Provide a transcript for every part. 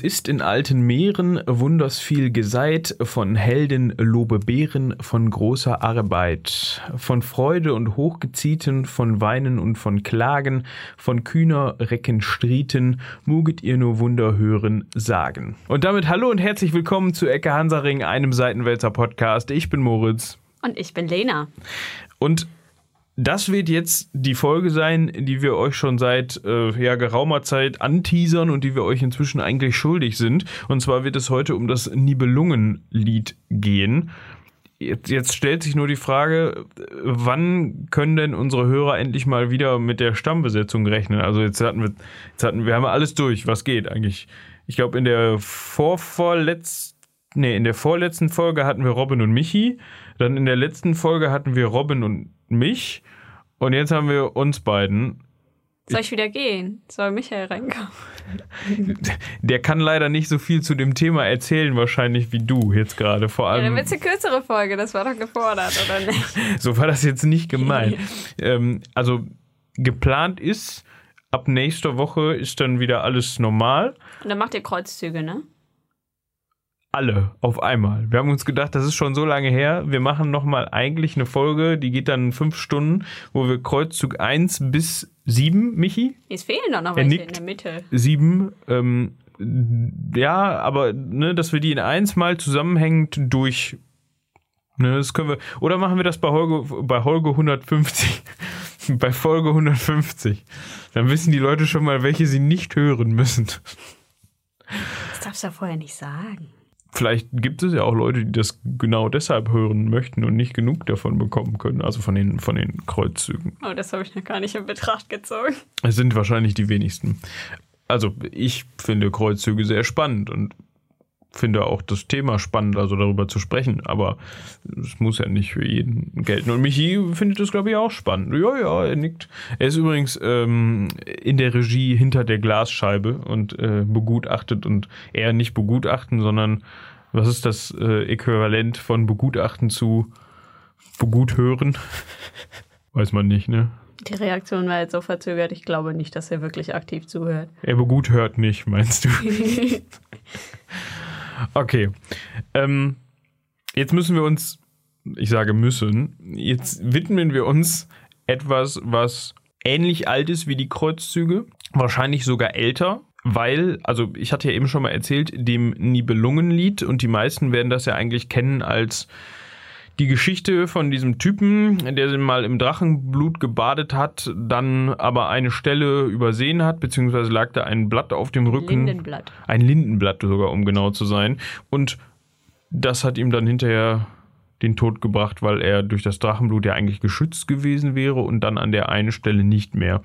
Uns ist in alten Meeren wunders viel geseit, von Helden lobe Beeren, von großer Arbeit, von Freude und Hochgezieten, von Weinen und von Klagen, von kühner Recken Strieten, muget ihr nur Wunder hören, sagen. Und damit hallo und herzlich willkommen zu Ecke Hansaring, einem Seitenwälzer Podcast. Ich bin Moritz. Und ich bin Lena. Und das wird jetzt die Folge sein, die wir euch schon seit äh, ja, geraumer Zeit anteasern und die wir euch inzwischen eigentlich schuldig sind. Und zwar wird es heute um das Nibelungenlied gehen. Jetzt, jetzt stellt sich nur die Frage, wann können denn unsere Hörer endlich mal wieder mit der Stammbesetzung rechnen? Also jetzt hatten wir, jetzt hatten wir haben alles durch, was geht eigentlich. Ich glaube in der vorvorletzten, nee, in der vorletzten Folge hatten wir Robin und Michi. Dann in der letzten Folge hatten wir Robin und mich. Und jetzt haben wir uns beiden. Soll ich wieder gehen? Soll Michael reinkommen? Der kann leider nicht so viel zu dem Thema erzählen, wahrscheinlich wie du jetzt gerade. Vor allem. Ja, dann wird es eine kürzere Folge, das war doch gefordert, oder nicht? so war das jetzt nicht gemeint. ähm, also geplant ist, ab nächster Woche ist dann wieder alles normal. Und dann macht ihr Kreuzzüge, ne? Alle auf einmal. Wir haben uns gedacht, das ist schon so lange her. Wir machen nochmal eigentlich eine Folge, die geht dann fünf Stunden, wo wir Kreuzzug 1 bis 7, Michi? Es fehlen doch noch welche in der Mitte. 7, ähm, ja, aber ne, dass wir die in eins mal zusammenhängend durch. Ne, das können wir. Oder machen wir das bei Holge, bei Holge 150? bei Folge 150. Dann wissen die Leute schon mal, welche sie nicht hören müssen. Das darfst du ja vorher nicht sagen vielleicht gibt es ja auch Leute, die das genau deshalb hören möchten und nicht genug davon bekommen können, also von den, von den Kreuzzügen. Oh, das habe ich noch gar nicht in Betracht gezogen. Es sind wahrscheinlich die wenigsten. Also ich finde Kreuzzüge sehr spannend und finde auch das Thema spannend, also darüber zu sprechen, aber es muss ja nicht für jeden gelten. Und Michi findet das, glaube ich, auch spannend. Ja, ja, er nickt. Er ist übrigens ähm, in der Regie hinter der Glasscheibe und äh, begutachtet und eher nicht begutachten, sondern was ist das äh, Äquivalent von begutachten zu beguthören? Weiß man nicht, ne? Die Reaktion war jetzt so verzögert. Ich glaube nicht, dass er wirklich aktiv zuhört. Er beguthört nicht, meinst du? Okay. Ähm, jetzt müssen wir uns, ich sage müssen, jetzt widmen wir uns etwas, was ähnlich alt ist wie die Kreuzzüge, wahrscheinlich sogar älter, weil, also ich hatte ja eben schon mal erzählt, dem Nibelungenlied und die meisten werden das ja eigentlich kennen als die Geschichte von diesem Typen, der mal im Drachenblut gebadet hat, dann aber eine Stelle übersehen hat, beziehungsweise lag da ein Blatt auf dem Rücken. Lindenblatt. Ein Lindenblatt sogar, um genau zu sein. Und das hat ihm dann hinterher den Tod gebracht, weil er durch das Drachenblut ja eigentlich geschützt gewesen wäre und dann an der einen Stelle nicht mehr.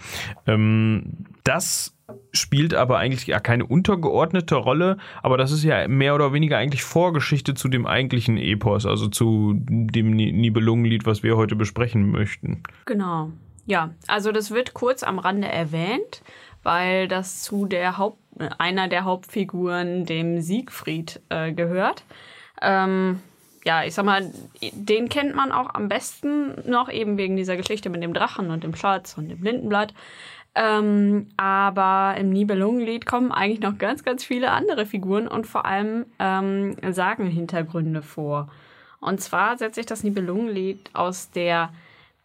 Ähm, das spielt aber eigentlich ja keine untergeordnete Rolle, aber das ist ja mehr oder weniger eigentlich Vorgeschichte zu dem eigentlichen Epos, also zu dem Nibelungenlied, was wir heute besprechen möchten. Genau. Ja, also das wird kurz am Rande erwähnt, weil das zu der Haupt, einer der Hauptfiguren, dem Siegfried, äh, gehört. Ähm, ja, ich sag mal, den kennt man auch am besten noch eben wegen dieser Geschichte mit dem Drachen und dem Schatz und dem Lindenblatt. Ähm, aber im Nibelungenlied kommen eigentlich noch ganz, ganz viele andere Figuren und vor allem ähm, Sagenhintergründe vor. Und zwar setzt sich das Nibelungenlied aus der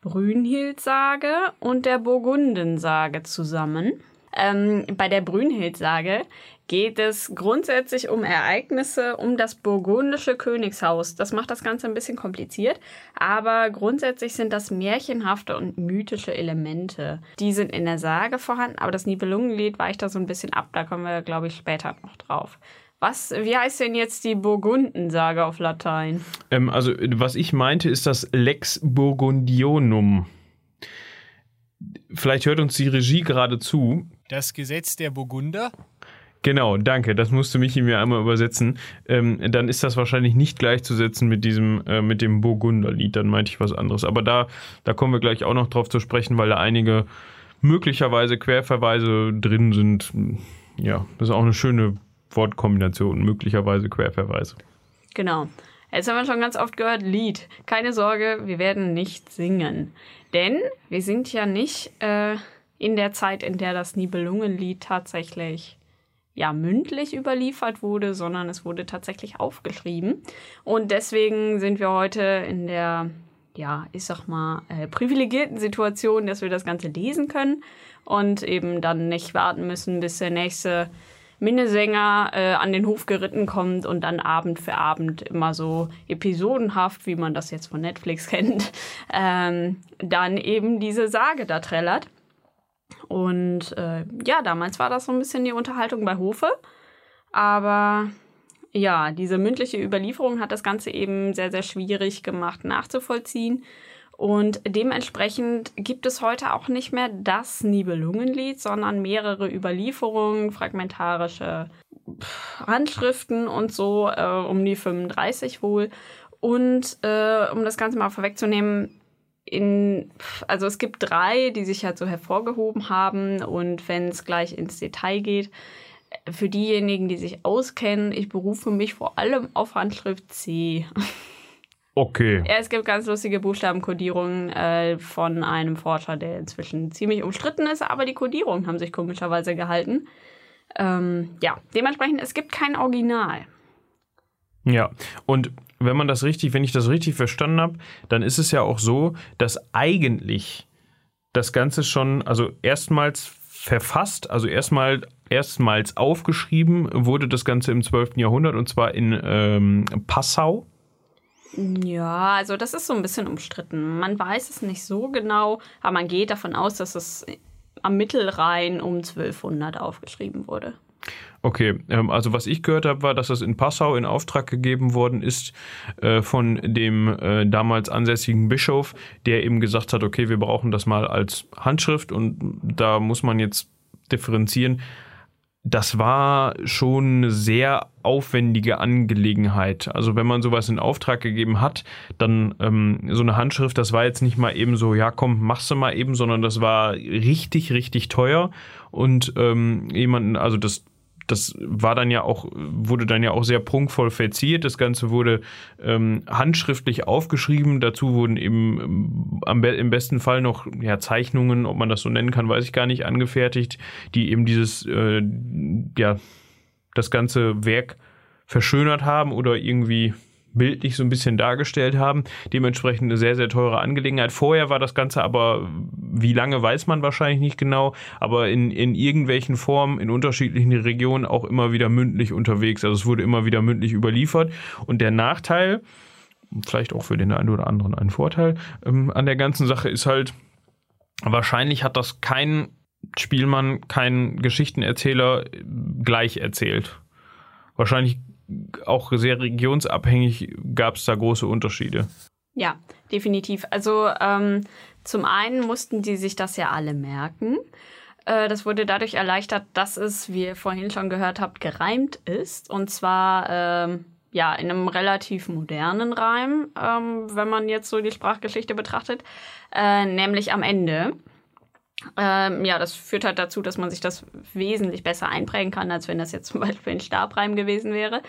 Brünnhild-Sage und der Burgundensage zusammen. Ähm, bei der Brünnhild-Sage geht es grundsätzlich um Ereignisse um das burgundische Königshaus. Das macht das Ganze ein bisschen kompliziert, aber grundsätzlich sind das märchenhafte und mythische Elemente. Die sind in der Sage vorhanden, aber das Nibelungenlied weicht da so ein bisschen ab. Da kommen wir, glaube ich, später noch drauf. Was, wie heißt denn jetzt die Burgundensage auf Latein? Ähm, also, was ich meinte, ist das Lex Burgundionum. Vielleicht hört uns die Regie gerade zu. Das Gesetz der Burgunder? Genau, danke. Das musste Michi mir einmal übersetzen. Ähm, dann ist das wahrscheinlich nicht gleichzusetzen mit diesem, äh, mit dem Burgunderlied. Dann meinte ich was anderes. Aber da, da kommen wir gleich auch noch drauf zu sprechen, weil da einige möglicherweise Querverweise drin sind. Ja, das ist auch eine schöne Wortkombination. Möglicherweise Querverweise. Genau. Jetzt haben wir schon ganz oft gehört, Lied. Keine Sorge, wir werden nicht singen. Denn wir sind ja nicht äh, in der Zeit, in der das Nibelungenlied tatsächlich ja mündlich überliefert wurde, sondern es wurde tatsächlich aufgeschrieben. Und deswegen sind wir heute in der, ja, ich sag mal, äh, privilegierten Situation, dass wir das Ganze lesen können und eben dann nicht warten müssen, bis der nächste Minnesänger äh, an den Hof geritten kommt und dann Abend für Abend immer so episodenhaft, wie man das jetzt von Netflix kennt, ähm, dann eben diese Sage da trällert. Und äh, ja, damals war das so ein bisschen die Unterhaltung bei Hofe. Aber ja, diese mündliche Überlieferung hat das Ganze eben sehr, sehr schwierig gemacht nachzuvollziehen. Und dementsprechend gibt es heute auch nicht mehr das Nibelungenlied, sondern mehrere Überlieferungen, fragmentarische Handschriften und so, äh, um die 35 wohl. Und äh, um das Ganze mal vorwegzunehmen, in, also es gibt drei, die sich halt so hervorgehoben haben. Und wenn es gleich ins Detail geht, für diejenigen, die sich auskennen, ich berufe mich vor allem auf Handschrift C. Okay. Ja, es gibt ganz lustige Buchstabenkodierungen äh, von einem Forscher, der inzwischen ziemlich umstritten ist, aber die Kodierungen haben sich komischerweise gehalten. Ähm, ja, dementsprechend, es gibt kein Original. Ja, und wenn man das richtig, wenn ich das richtig verstanden habe, dann ist es ja auch so, dass eigentlich das Ganze schon, also erstmals verfasst, also erstmal erstmals aufgeschrieben wurde das Ganze im 12. Jahrhundert und zwar in ähm, Passau. Ja, also das ist so ein bisschen umstritten. Man weiß es nicht so genau, aber man geht davon aus, dass es am Mittelrhein um 1200 aufgeschrieben wurde. Okay, ähm, also was ich gehört habe, war, dass das in Passau in Auftrag gegeben worden ist äh, von dem äh, damals ansässigen Bischof, der eben gesagt hat, okay, wir brauchen das mal als Handschrift und da muss man jetzt differenzieren das war schon eine sehr aufwendige Angelegenheit. Also wenn man sowas in Auftrag gegeben hat, dann ähm, so eine Handschrift, das war jetzt nicht mal eben so, ja komm, machst du mal eben, sondern das war richtig, richtig teuer. Und ähm, jemanden, also das das war dann ja auch, wurde dann ja auch sehr prunkvoll verziert. Das Ganze wurde ähm, handschriftlich aufgeschrieben. Dazu wurden eben ähm, am, im besten Fall noch ja, Zeichnungen, ob man das so nennen kann, weiß ich gar nicht, angefertigt, die eben dieses, äh, ja, das ganze Werk verschönert haben oder irgendwie bildlich so ein bisschen dargestellt haben. Dementsprechend eine sehr, sehr teure Angelegenheit. Vorher war das Ganze aber, wie lange weiß man wahrscheinlich nicht genau, aber in, in irgendwelchen Formen in unterschiedlichen Regionen auch immer wieder mündlich unterwegs. Also es wurde immer wieder mündlich überliefert. Und der Nachteil, vielleicht auch für den einen oder anderen ein Vorteil ähm, an der ganzen Sache ist halt, wahrscheinlich hat das kein Spielmann, kein Geschichtenerzähler gleich erzählt. Wahrscheinlich auch sehr regionsabhängig gab es da große Unterschiede. Ja, definitiv. Also ähm, zum einen mussten die sich das ja alle merken. Äh, das wurde dadurch erleichtert, dass es, wie ihr vorhin schon gehört habt, gereimt ist. Und zwar ähm, ja in einem relativ modernen Reim, ähm, wenn man jetzt so die Sprachgeschichte betrachtet, äh, nämlich am Ende. Ähm, ja, das führt halt dazu, dass man sich das wesentlich besser einprägen kann, als wenn das jetzt zum Beispiel ein Stabreim gewesen wäre.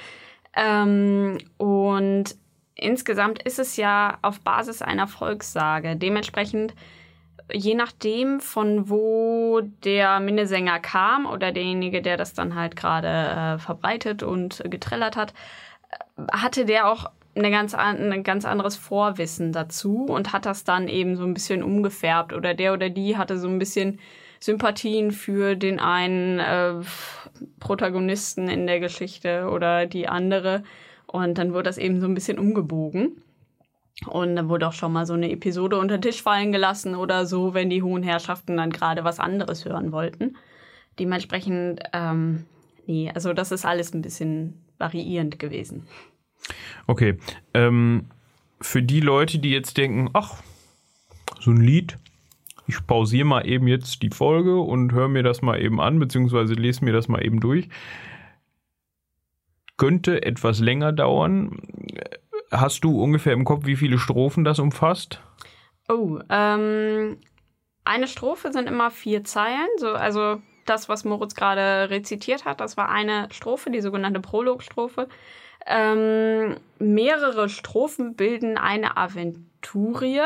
Ähm, und insgesamt ist es ja auf Basis einer Volkssage. Dementsprechend, je nachdem, von wo der Minnesänger kam oder derjenige, der das dann halt gerade äh, verbreitet und getrellert hat, hatte der auch eine ganz, ein ganz anderes Vorwissen dazu und hat das dann eben so ein bisschen umgefärbt. Oder der oder die hatte so ein bisschen Sympathien für den einen äh, Protagonisten in der Geschichte oder die andere. Und dann wurde das eben so ein bisschen umgebogen. Und dann wurde auch schon mal so eine Episode unter den Tisch fallen gelassen oder so, wenn die hohen Herrschaften dann gerade was anderes hören wollten. Dementsprechend, ähm, nee, also das ist alles ein bisschen variierend gewesen. Okay. Ähm, für die Leute, die jetzt denken, ach, so ein Lied, ich pausiere mal eben jetzt die Folge und höre mir das mal eben an, beziehungsweise lese mir das mal eben durch. Könnte etwas länger dauern. Hast du ungefähr im Kopf, wie viele Strophen das umfasst? Oh, ähm, eine Strophe sind immer vier Zeilen. So, also das, was Moritz gerade rezitiert hat, das war eine Strophe, die sogenannte Prologstrophe. Ähm, mehrere Strophen bilden eine Aventurie.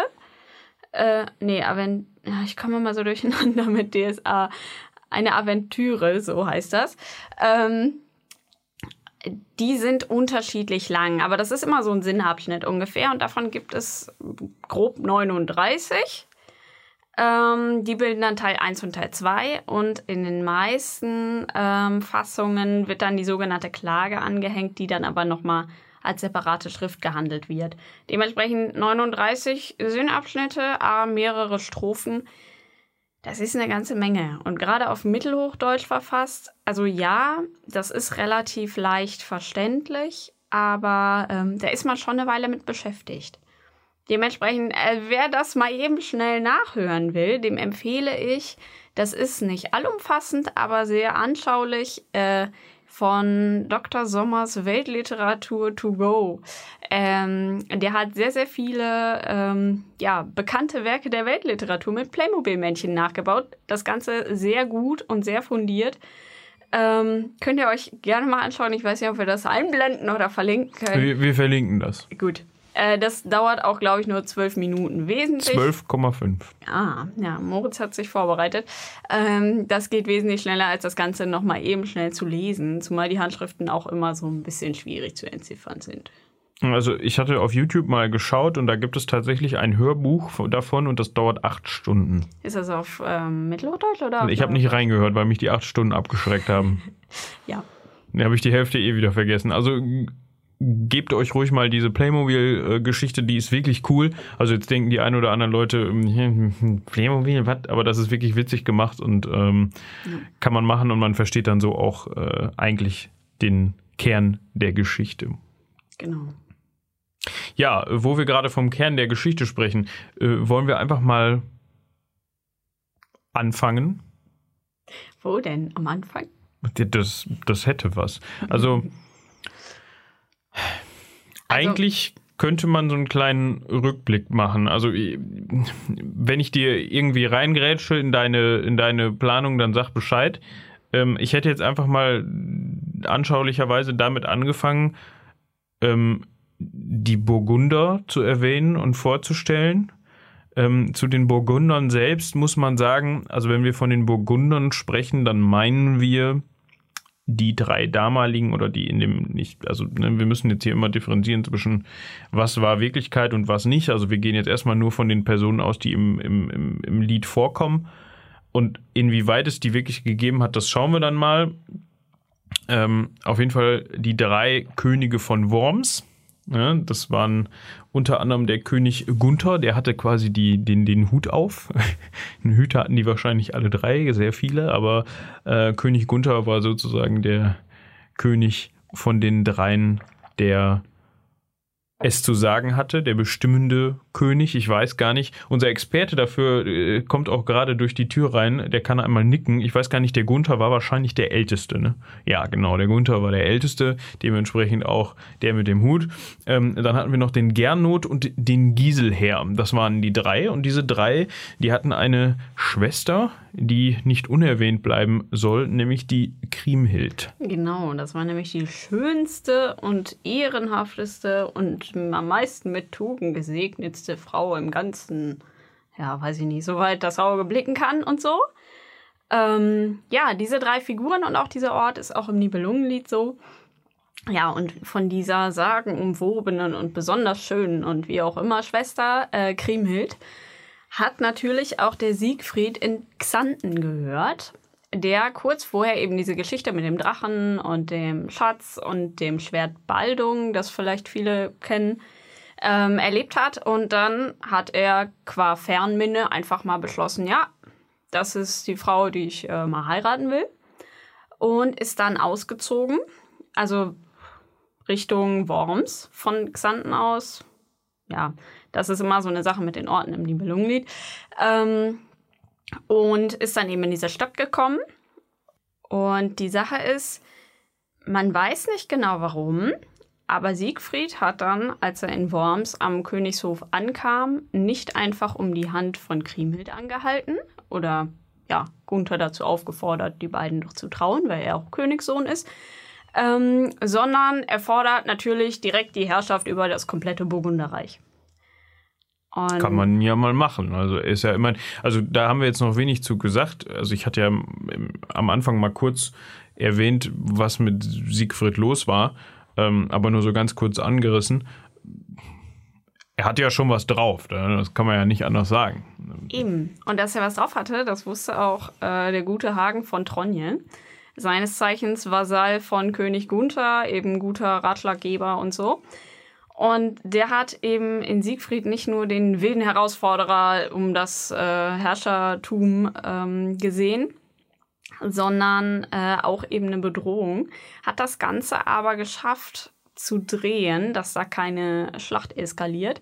Äh, nee, Avent ich komme mal so durcheinander mit DSA. eine Aventüre, so heißt das. Ähm, die sind unterschiedlich lang, aber das ist immer so ein Sinnabschnitt ungefähr und davon gibt es grob 39. Ähm, die bilden dann Teil 1 und Teil 2 und in den meisten ähm, Fassungen wird dann die sogenannte Klage angehängt, die dann aber nochmal als separate Schrift gehandelt wird. Dementsprechend 39 Sinnabschnitte, mehrere Strophen. Das ist eine ganze Menge. Und gerade auf Mittelhochdeutsch verfasst, also ja, das ist relativ leicht verständlich, aber ähm, da ist man schon eine Weile mit beschäftigt. Dementsprechend, äh, wer das mal eben schnell nachhören will, dem empfehle ich, das ist nicht allumfassend, aber sehr anschaulich, äh, von Dr. Sommers Weltliteratur to go. Ähm, der hat sehr, sehr viele ähm, ja, bekannte Werke der Weltliteratur mit Playmobil-Männchen nachgebaut. Das Ganze sehr gut und sehr fundiert. Ähm, könnt ihr euch gerne mal anschauen. Ich weiß nicht, ob wir das einblenden oder verlinken können. Wir, wir verlinken das. Gut. Äh, das dauert auch, glaube ich, nur zwölf Minuten wesentlich. 12,5. Ah, ja, Moritz hat sich vorbereitet. Ähm, das geht wesentlich schneller, als das Ganze nochmal eben schnell zu lesen, zumal die Handschriften auch immer so ein bisschen schwierig zu entziffern sind. Also ich hatte auf YouTube mal geschaut und da gibt es tatsächlich ein Hörbuch davon und das dauert acht Stunden. Ist das auf ähm, Mittelhochdeutsch oder? Ich habe nicht reingehört, weil mich die acht Stunden abgeschreckt haben. ja. Da habe ich die Hälfte eh wieder vergessen. Also gebt euch ruhig mal diese Playmobil-Geschichte, die ist wirklich cool. Also jetzt denken die ein oder anderen Leute, hm, Playmobil, was? Aber das ist wirklich witzig gemacht und ähm, ja. kann man machen und man versteht dann so auch äh, eigentlich den Kern der Geschichte. Genau. Ja, wo wir gerade vom Kern der Geschichte sprechen, äh, wollen wir einfach mal anfangen. Wo denn? Am Anfang? Das, das hätte was. Also also, Eigentlich könnte man so einen kleinen Rückblick machen. Also wenn ich dir irgendwie reingrätsche in deine, in deine Planung, dann sag Bescheid. Ähm, ich hätte jetzt einfach mal anschaulicherweise damit angefangen, ähm, die Burgunder zu erwähnen und vorzustellen. Ähm, zu den Burgundern selbst muss man sagen, also wenn wir von den Burgundern sprechen, dann meinen wir die drei damaligen oder die in dem nicht, also ne, wir müssen jetzt hier immer differenzieren zwischen was war Wirklichkeit und was nicht. Also wir gehen jetzt erstmal nur von den Personen aus, die im, im, im, im Lied vorkommen. Und inwieweit es die wirklich gegeben hat, das schauen wir dann mal. Ähm, auf jeden Fall die drei Könige von Worms. Ja, das waren unter anderem der König Gunther, der hatte quasi die, den, den Hut auf. Einen Hüter hatten die wahrscheinlich alle drei, sehr viele, aber äh, König Gunther war sozusagen der König von den dreien, der es zu sagen hatte, der bestimmende König. Ich weiß gar nicht. Unser Experte dafür äh, kommt auch gerade durch die Tür rein. Der kann einmal nicken. Ich weiß gar nicht, der Gunther war wahrscheinlich der Älteste. Ne? Ja, genau, der Gunther war der Älteste. Dementsprechend auch der mit dem Hut. Ähm, dann hatten wir noch den Gernot und den Giselher. Das waren die drei. Und diese drei, die hatten eine Schwester, die nicht unerwähnt bleiben soll, nämlich die Kriemhild. Genau, das war nämlich die schönste und ehrenhafteste und am meisten mit Tugend gesegnetste Frau im ganzen, ja, weiß ich nicht, soweit das Auge blicken kann und so. Ähm, ja, diese drei Figuren und auch dieser Ort ist auch im Nibelungenlied so. Ja, und von dieser sagenumwobenen und besonders schönen und wie auch immer Schwester äh, Kriemhild hat natürlich auch der Siegfried in Xanten gehört, der kurz vorher eben diese Geschichte mit dem Drachen und dem Schatz und dem Schwert Baldung, das vielleicht viele kennen, ähm, erlebt hat. Und dann hat er qua Fernminne einfach mal beschlossen, ja, das ist die Frau, die ich äh, mal heiraten will. Und ist dann ausgezogen, also Richtung Worms von Xanten aus. Ja, das ist immer so eine Sache mit den Orten im Nibelungenlied. Ähm, und ist dann eben in diese Stadt gekommen. Und die Sache ist, man weiß nicht genau warum, aber Siegfried hat dann, als er in Worms am Königshof ankam, nicht einfach um die Hand von Kriemhild angehalten oder ja, Gunther dazu aufgefordert, die beiden doch zu trauen, weil er auch Königssohn ist, ähm, sondern er fordert natürlich direkt die Herrschaft über das komplette Burgunderreich. Und Kann man ja mal machen. Also ist ja immer, also da haben wir jetzt noch wenig zu gesagt. Also ich hatte ja am Anfang mal kurz erwähnt, was mit Siegfried los war, ähm, aber nur so ganz kurz angerissen. Er hat ja schon was drauf, ne? das kann man ja nicht anders sagen. Eben. Und dass er was drauf hatte, das wusste auch äh, der gute Hagen von Tronje. Seines Zeichens Vasall von König Gunther, eben guter Ratschlaggeber und so. Und der hat eben in Siegfried nicht nur den wilden Herausforderer um das äh, Herrschertum ähm, gesehen, sondern äh, auch eben eine Bedrohung. Hat das Ganze aber geschafft zu drehen, dass da keine Schlacht eskaliert,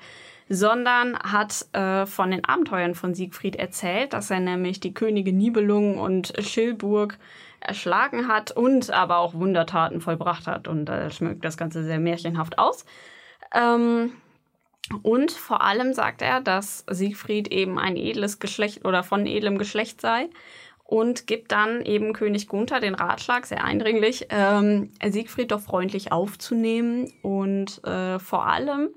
sondern hat äh, von den Abenteuern von Siegfried erzählt, dass er nämlich die Könige Nibelung und Schilburg erschlagen hat und aber auch Wundertaten vollbracht hat. Und da schmückt das Ganze sehr märchenhaft aus. Ähm, und vor allem sagt er, dass Siegfried eben ein edles Geschlecht oder von edlem Geschlecht sei und gibt dann eben König Gunther den Ratschlag, sehr eindringlich, ähm, Siegfried doch freundlich aufzunehmen und äh, vor allem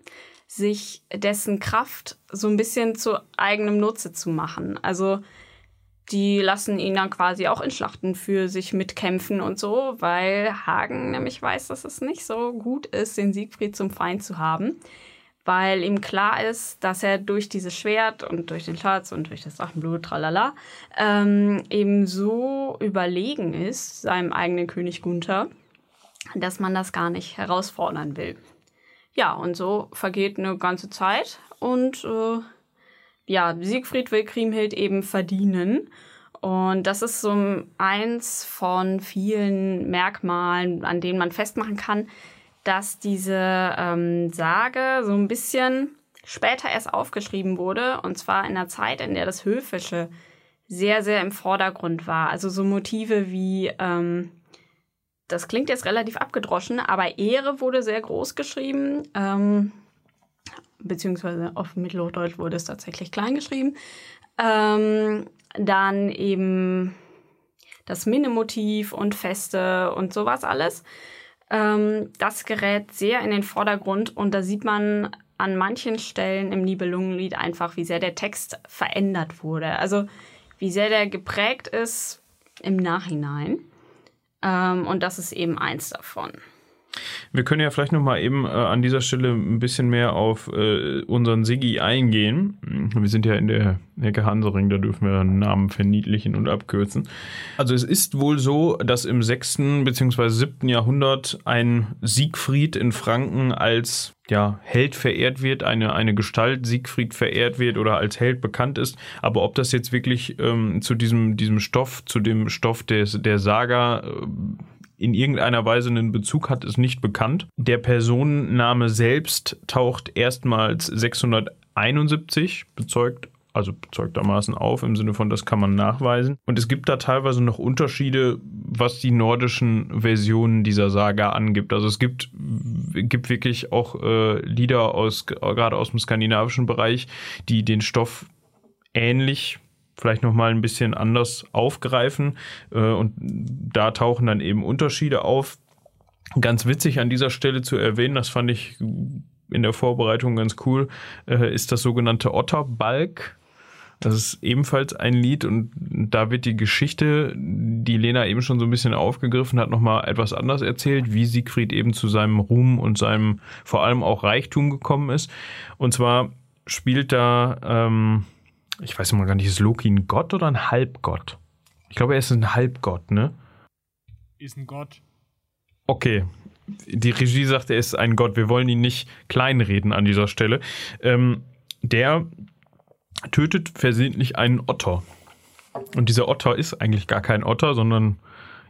sich dessen Kraft so ein bisschen zu eigenem Nutze zu machen. Also die lassen ihn dann quasi auch in Schlachten für sich mitkämpfen und so, weil Hagen nämlich weiß, dass es nicht so gut ist, den Siegfried zum Feind zu haben, weil ihm klar ist, dass er durch dieses Schwert und durch den Schatz und durch das Drachenblut, tralala, ähm, eben so überlegen ist, seinem eigenen König Gunther, dass man das gar nicht herausfordern will. Ja, und so vergeht eine ganze Zeit und äh, ja, Siegfried will Kriemhild eben verdienen. Und das ist so eins von vielen Merkmalen, an denen man festmachen kann, dass diese ähm, Sage so ein bisschen später erst aufgeschrieben wurde. Und zwar in einer Zeit, in der das Höfische sehr, sehr im Vordergrund war. Also so Motive wie, ähm, das klingt jetzt relativ abgedroschen, aber Ehre wurde sehr groß geschrieben. Ähm, beziehungsweise auf Mittelhochdeutsch wurde es tatsächlich klein geschrieben. Ähm, dann eben das Minnemotiv und Feste und sowas alles. Ähm, das gerät sehr in den Vordergrund und da sieht man an manchen Stellen im Nibelungenlied einfach, wie sehr der Text verändert wurde. Also wie sehr der geprägt ist im Nachhinein. Ähm, und das ist eben eins davon. Wir können ja vielleicht nochmal eben äh, an dieser Stelle ein bisschen mehr auf äh, unseren Siggi eingehen. Wir sind ja in der Ecke Hansering, da dürfen wir Namen verniedlichen und abkürzen. Also es ist wohl so, dass im 6. bzw. 7. Jahrhundert ein Siegfried in Franken als ja, Held verehrt wird, eine, eine Gestalt Siegfried verehrt wird oder als Held bekannt ist. Aber ob das jetzt wirklich ähm, zu diesem, diesem Stoff, zu dem Stoff des, der Saga äh, in irgendeiner Weise einen Bezug hat, ist nicht bekannt. Der Personenname selbst taucht erstmals 671 bezeugt, also bezeugtermaßen auf, im Sinne von, das kann man nachweisen. Und es gibt da teilweise noch Unterschiede, was die nordischen Versionen dieser Saga angibt. Also es gibt, gibt wirklich auch äh, Lieder aus, gerade aus dem skandinavischen Bereich, die den Stoff ähnlich vielleicht nochmal ein bisschen anders aufgreifen. Äh, und da tauchen dann eben Unterschiede auf. Ganz witzig an dieser Stelle zu erwähnen, das fand ich in der Vorbereitung ganz cool, äh, ist das sogenannte Otterbalk. Das ist ebenfalls ein Lied und da wird die Geschichte, die Lena eben schon so ein bisschen aufgegriffen hat, nochmal etwas anders erzählt, wie Siegfried eben zu seinem Ruhm und seinem vor allem auch Reichtum gekommen ist. Und zwar spielt da, ähm, ich weiß immer gar nicht, ist Loki ein Gott oder ein Halbgott? Ich glaube, er ist ein Halbgott, ne? Ist ein Gott. Okay. Die Regie sagt, er ist ein Gott. Wir wollen ihn nicht kleinreden an dieser Stelle. Ähm, der tötet versehentlich einen Otter. Und dieser Otter ist eigentlich gar kein Otter, sondern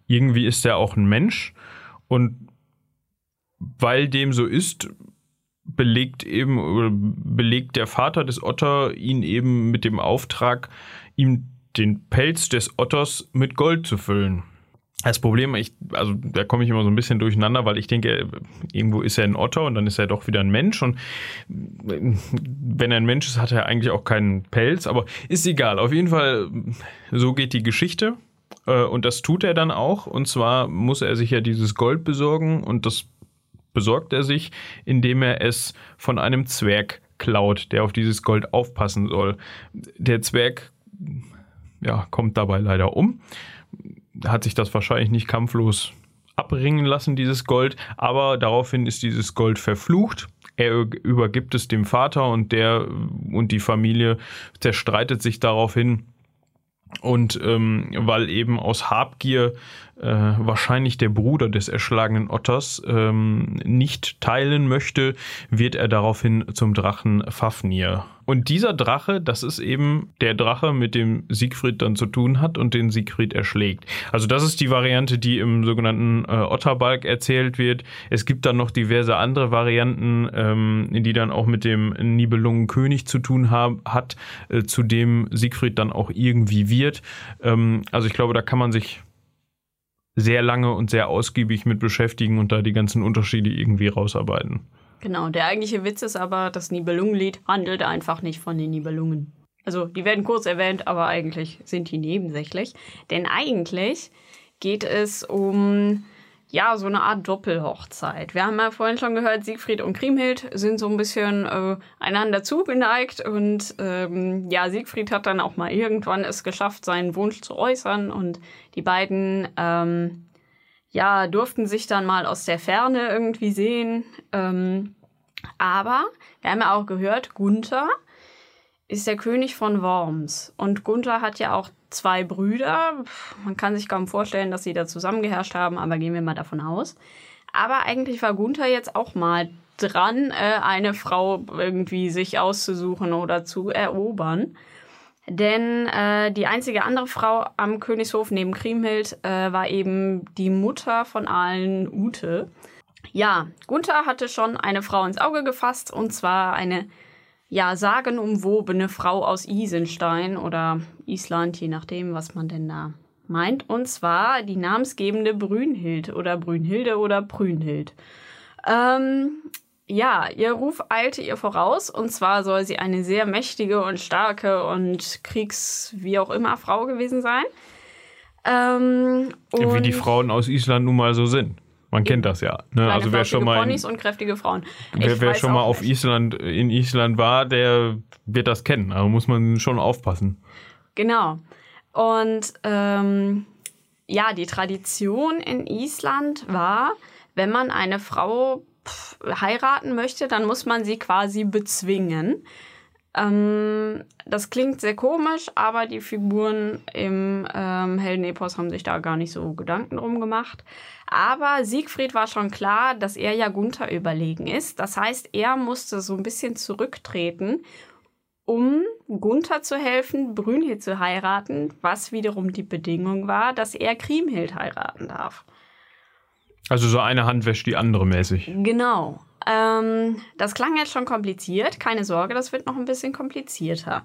irgendwie ist er auch ein Mensch. Und weil dem so ist, belegt eben belegt der Vater des Otter ihn eben mit dem Auftrag, ihm den Pelz des Otters mit Gold zu füllen. Das Problem, ich, also da komme ich immer so ein bisschen durcheinander, weil ich denke, irgendwo ist er ein Otter und dann ist er doch wieder ein Mensch. Und wenn er ein Mensch ist, hat er eigentlich auch keinen Pelz, aber ist egal. Auf jeden Fall, so geht die Geschichte. Und das tut er dann auch. Und zwar muss er sich ja dieses Gold besorgen und das besorgt er sich, indem er es von einem Zwerg klaut, der auf dieses Gold aufpassen soll. Der Zwerg ja, kommt dabei leider um. Hat sich das wahrscheinlich nicht kampflos abbringen lassen, dieses Gold, aber daraufhin ist dieses Gold verflucht. Er übergibt es dem Vater und der und die Familie zerstreitet sich daraufhin. Und ähm, weil eben aus Habgier äh, wahrscheinlich der Bruder des erschlagenen Otters ähm, nicht teilen möchte, wird er daraufhin zum Drachen Fafnir. Und dieser Drache, das ist eben der Drache, mit dem Siegfried dann zu tun hat und den Siegfried erschlägt. Also das ist die Variante, die im sogenannten äh, Otterbalk erzählt wird. Es gibt dann noch diverse andere Varianten, ähm, die dann auch mit dem Nibelungenkönig zu tun haben, hat, äh, zu dem Siegfried dann auch irgendwie wird. Ähm, also ich glaube, da kann man sich sehr lange und sehr ausgiebig mit beschäftigen und da die ganzen Unterschiede irgendwie rausarbeiten. Genau, der eigentliche Witz ist aber, das Nibelungenlied handelt einfach nicht von den Nibelungen. Also, die werden kurz erwähnt, aber eigentlich sind die nebensächlich. Denn eigentlich geht es um ja, so eine Art Doppelhochzeit. Wir haben ja vorhin schon gehört, Siegfried und Kriemhild sind so ein bisschen äh, einander zugeneigt und ähm, ja, Siegfried hat dann auch mal irgendwann es geschafft, seinen Wunsch zu äußern und die beiden ähm, ja, durften sich dann mal aus der Ferne irgendwie sehen. Ähm, aber wir haben ja auch gehört, Gunther ist der König von Worms und Gunther hat ja auch zwei Brüder. Man kann sich kaum vorstellen, dass sie da zusammengeherrscht haben, aber gehen wir mal davon aus. Aber eigentlich war Gunther jetzt auch mal dran, äh, eine Frau irgendwie sich auszusuchen oder zu erobern. Denn äh, die einzige andere Frau am Königshof neben Kriemhild äh, war eben die Mutter von allen Ute. Ja, Gunther hatte schon eine Frau ins Auge gefasst, und zwar eine ja, sagenumwobene Frau aus Isenstein oder Island, je nachdem, was man denn da meint. Und zwar die namensgebende Brünhild oder Brünhilde oder Brünhild. Ähm, ja, ihr Ruf eilte ihr voraus und zwar soll sie eine sehr mächtige und starke und kriegs- wie auch immer Frau gewesen sein. Ähm, Wie die Frauen aus Island nun mal so sind. Man kennt das ja. Ne? Also wer schon mal Ponys und kräftige Frauen. wer, wer schon mal auf nicht. Island in Island war, der wird das kennen. Also muss man schon aufpassen. Genau. Und ähm, ja, die Tradition in Island war, wenn man eine Frau heiraten möchte, dann muss man sie quasi bezwingen. Ähm, das klingt sehr komisch, aber die Figuren im ähm, Heldenepos haben sich da gar nicht so Gedanken drum gemacht. Aber Siegfried war schon klar, dass er ja Gunther überlegen ist. Das heißt, er musste so ein bisschen zurücktreten, um Gunther zu helfen, Brünhild zu heiraten, was wiederum die Bedingung war, dass er Kriemhild heiraten darf. Also so eine Hand wäscht die andere mäßig. Genau. Ähm, das klang jetzt schon kompliziert. Keine Sorge, das wird noch ein bisschen komplizierter.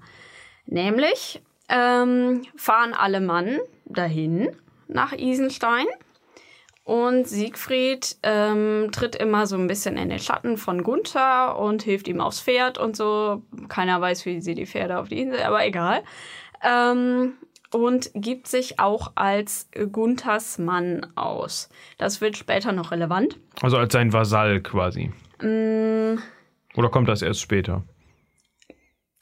Nämlich ähm, fahren alle Mann dahin nach Isenstein. Und Siegfried ähm, tritt immer so ein bisschen in den Schatten von Gunther und hilft ihm aufs Pferd und so. Keiner weiß, wie sie die Pferde auf die Insel, aber egal. Ähm, und gibt sich auch als Gunthers Mann aus. Das wird später noch relevant. Also als sein Vasall quasi. Mm, Oder kommt das erst später?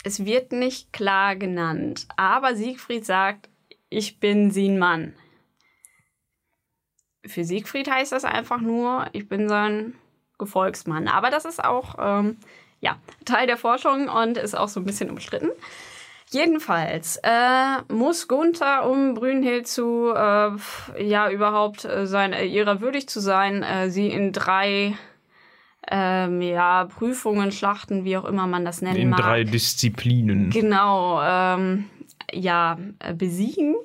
Es wird nicht klar genannt, aber Siegfried sagt, ich bin sein Mann. Für Siegfried heißt das einfach nur, ich bin sein Gefolgsmann. Aber das ist auch ähm, ja, Teil der Forschung und ist auch so ein bisschen umstritten. Jedenfalls äh, muss Gunther, um Brünnhild zu, äh, ja, überhaupt äh, sein, äh, ihrer würdig zu sein, äh, sie in drei ähm, ja, Prüfungen, Schlachten, wie auch immer man das nennen in mag. In drei Disziplinen. Genau, ähm, ja, äh, besiegen.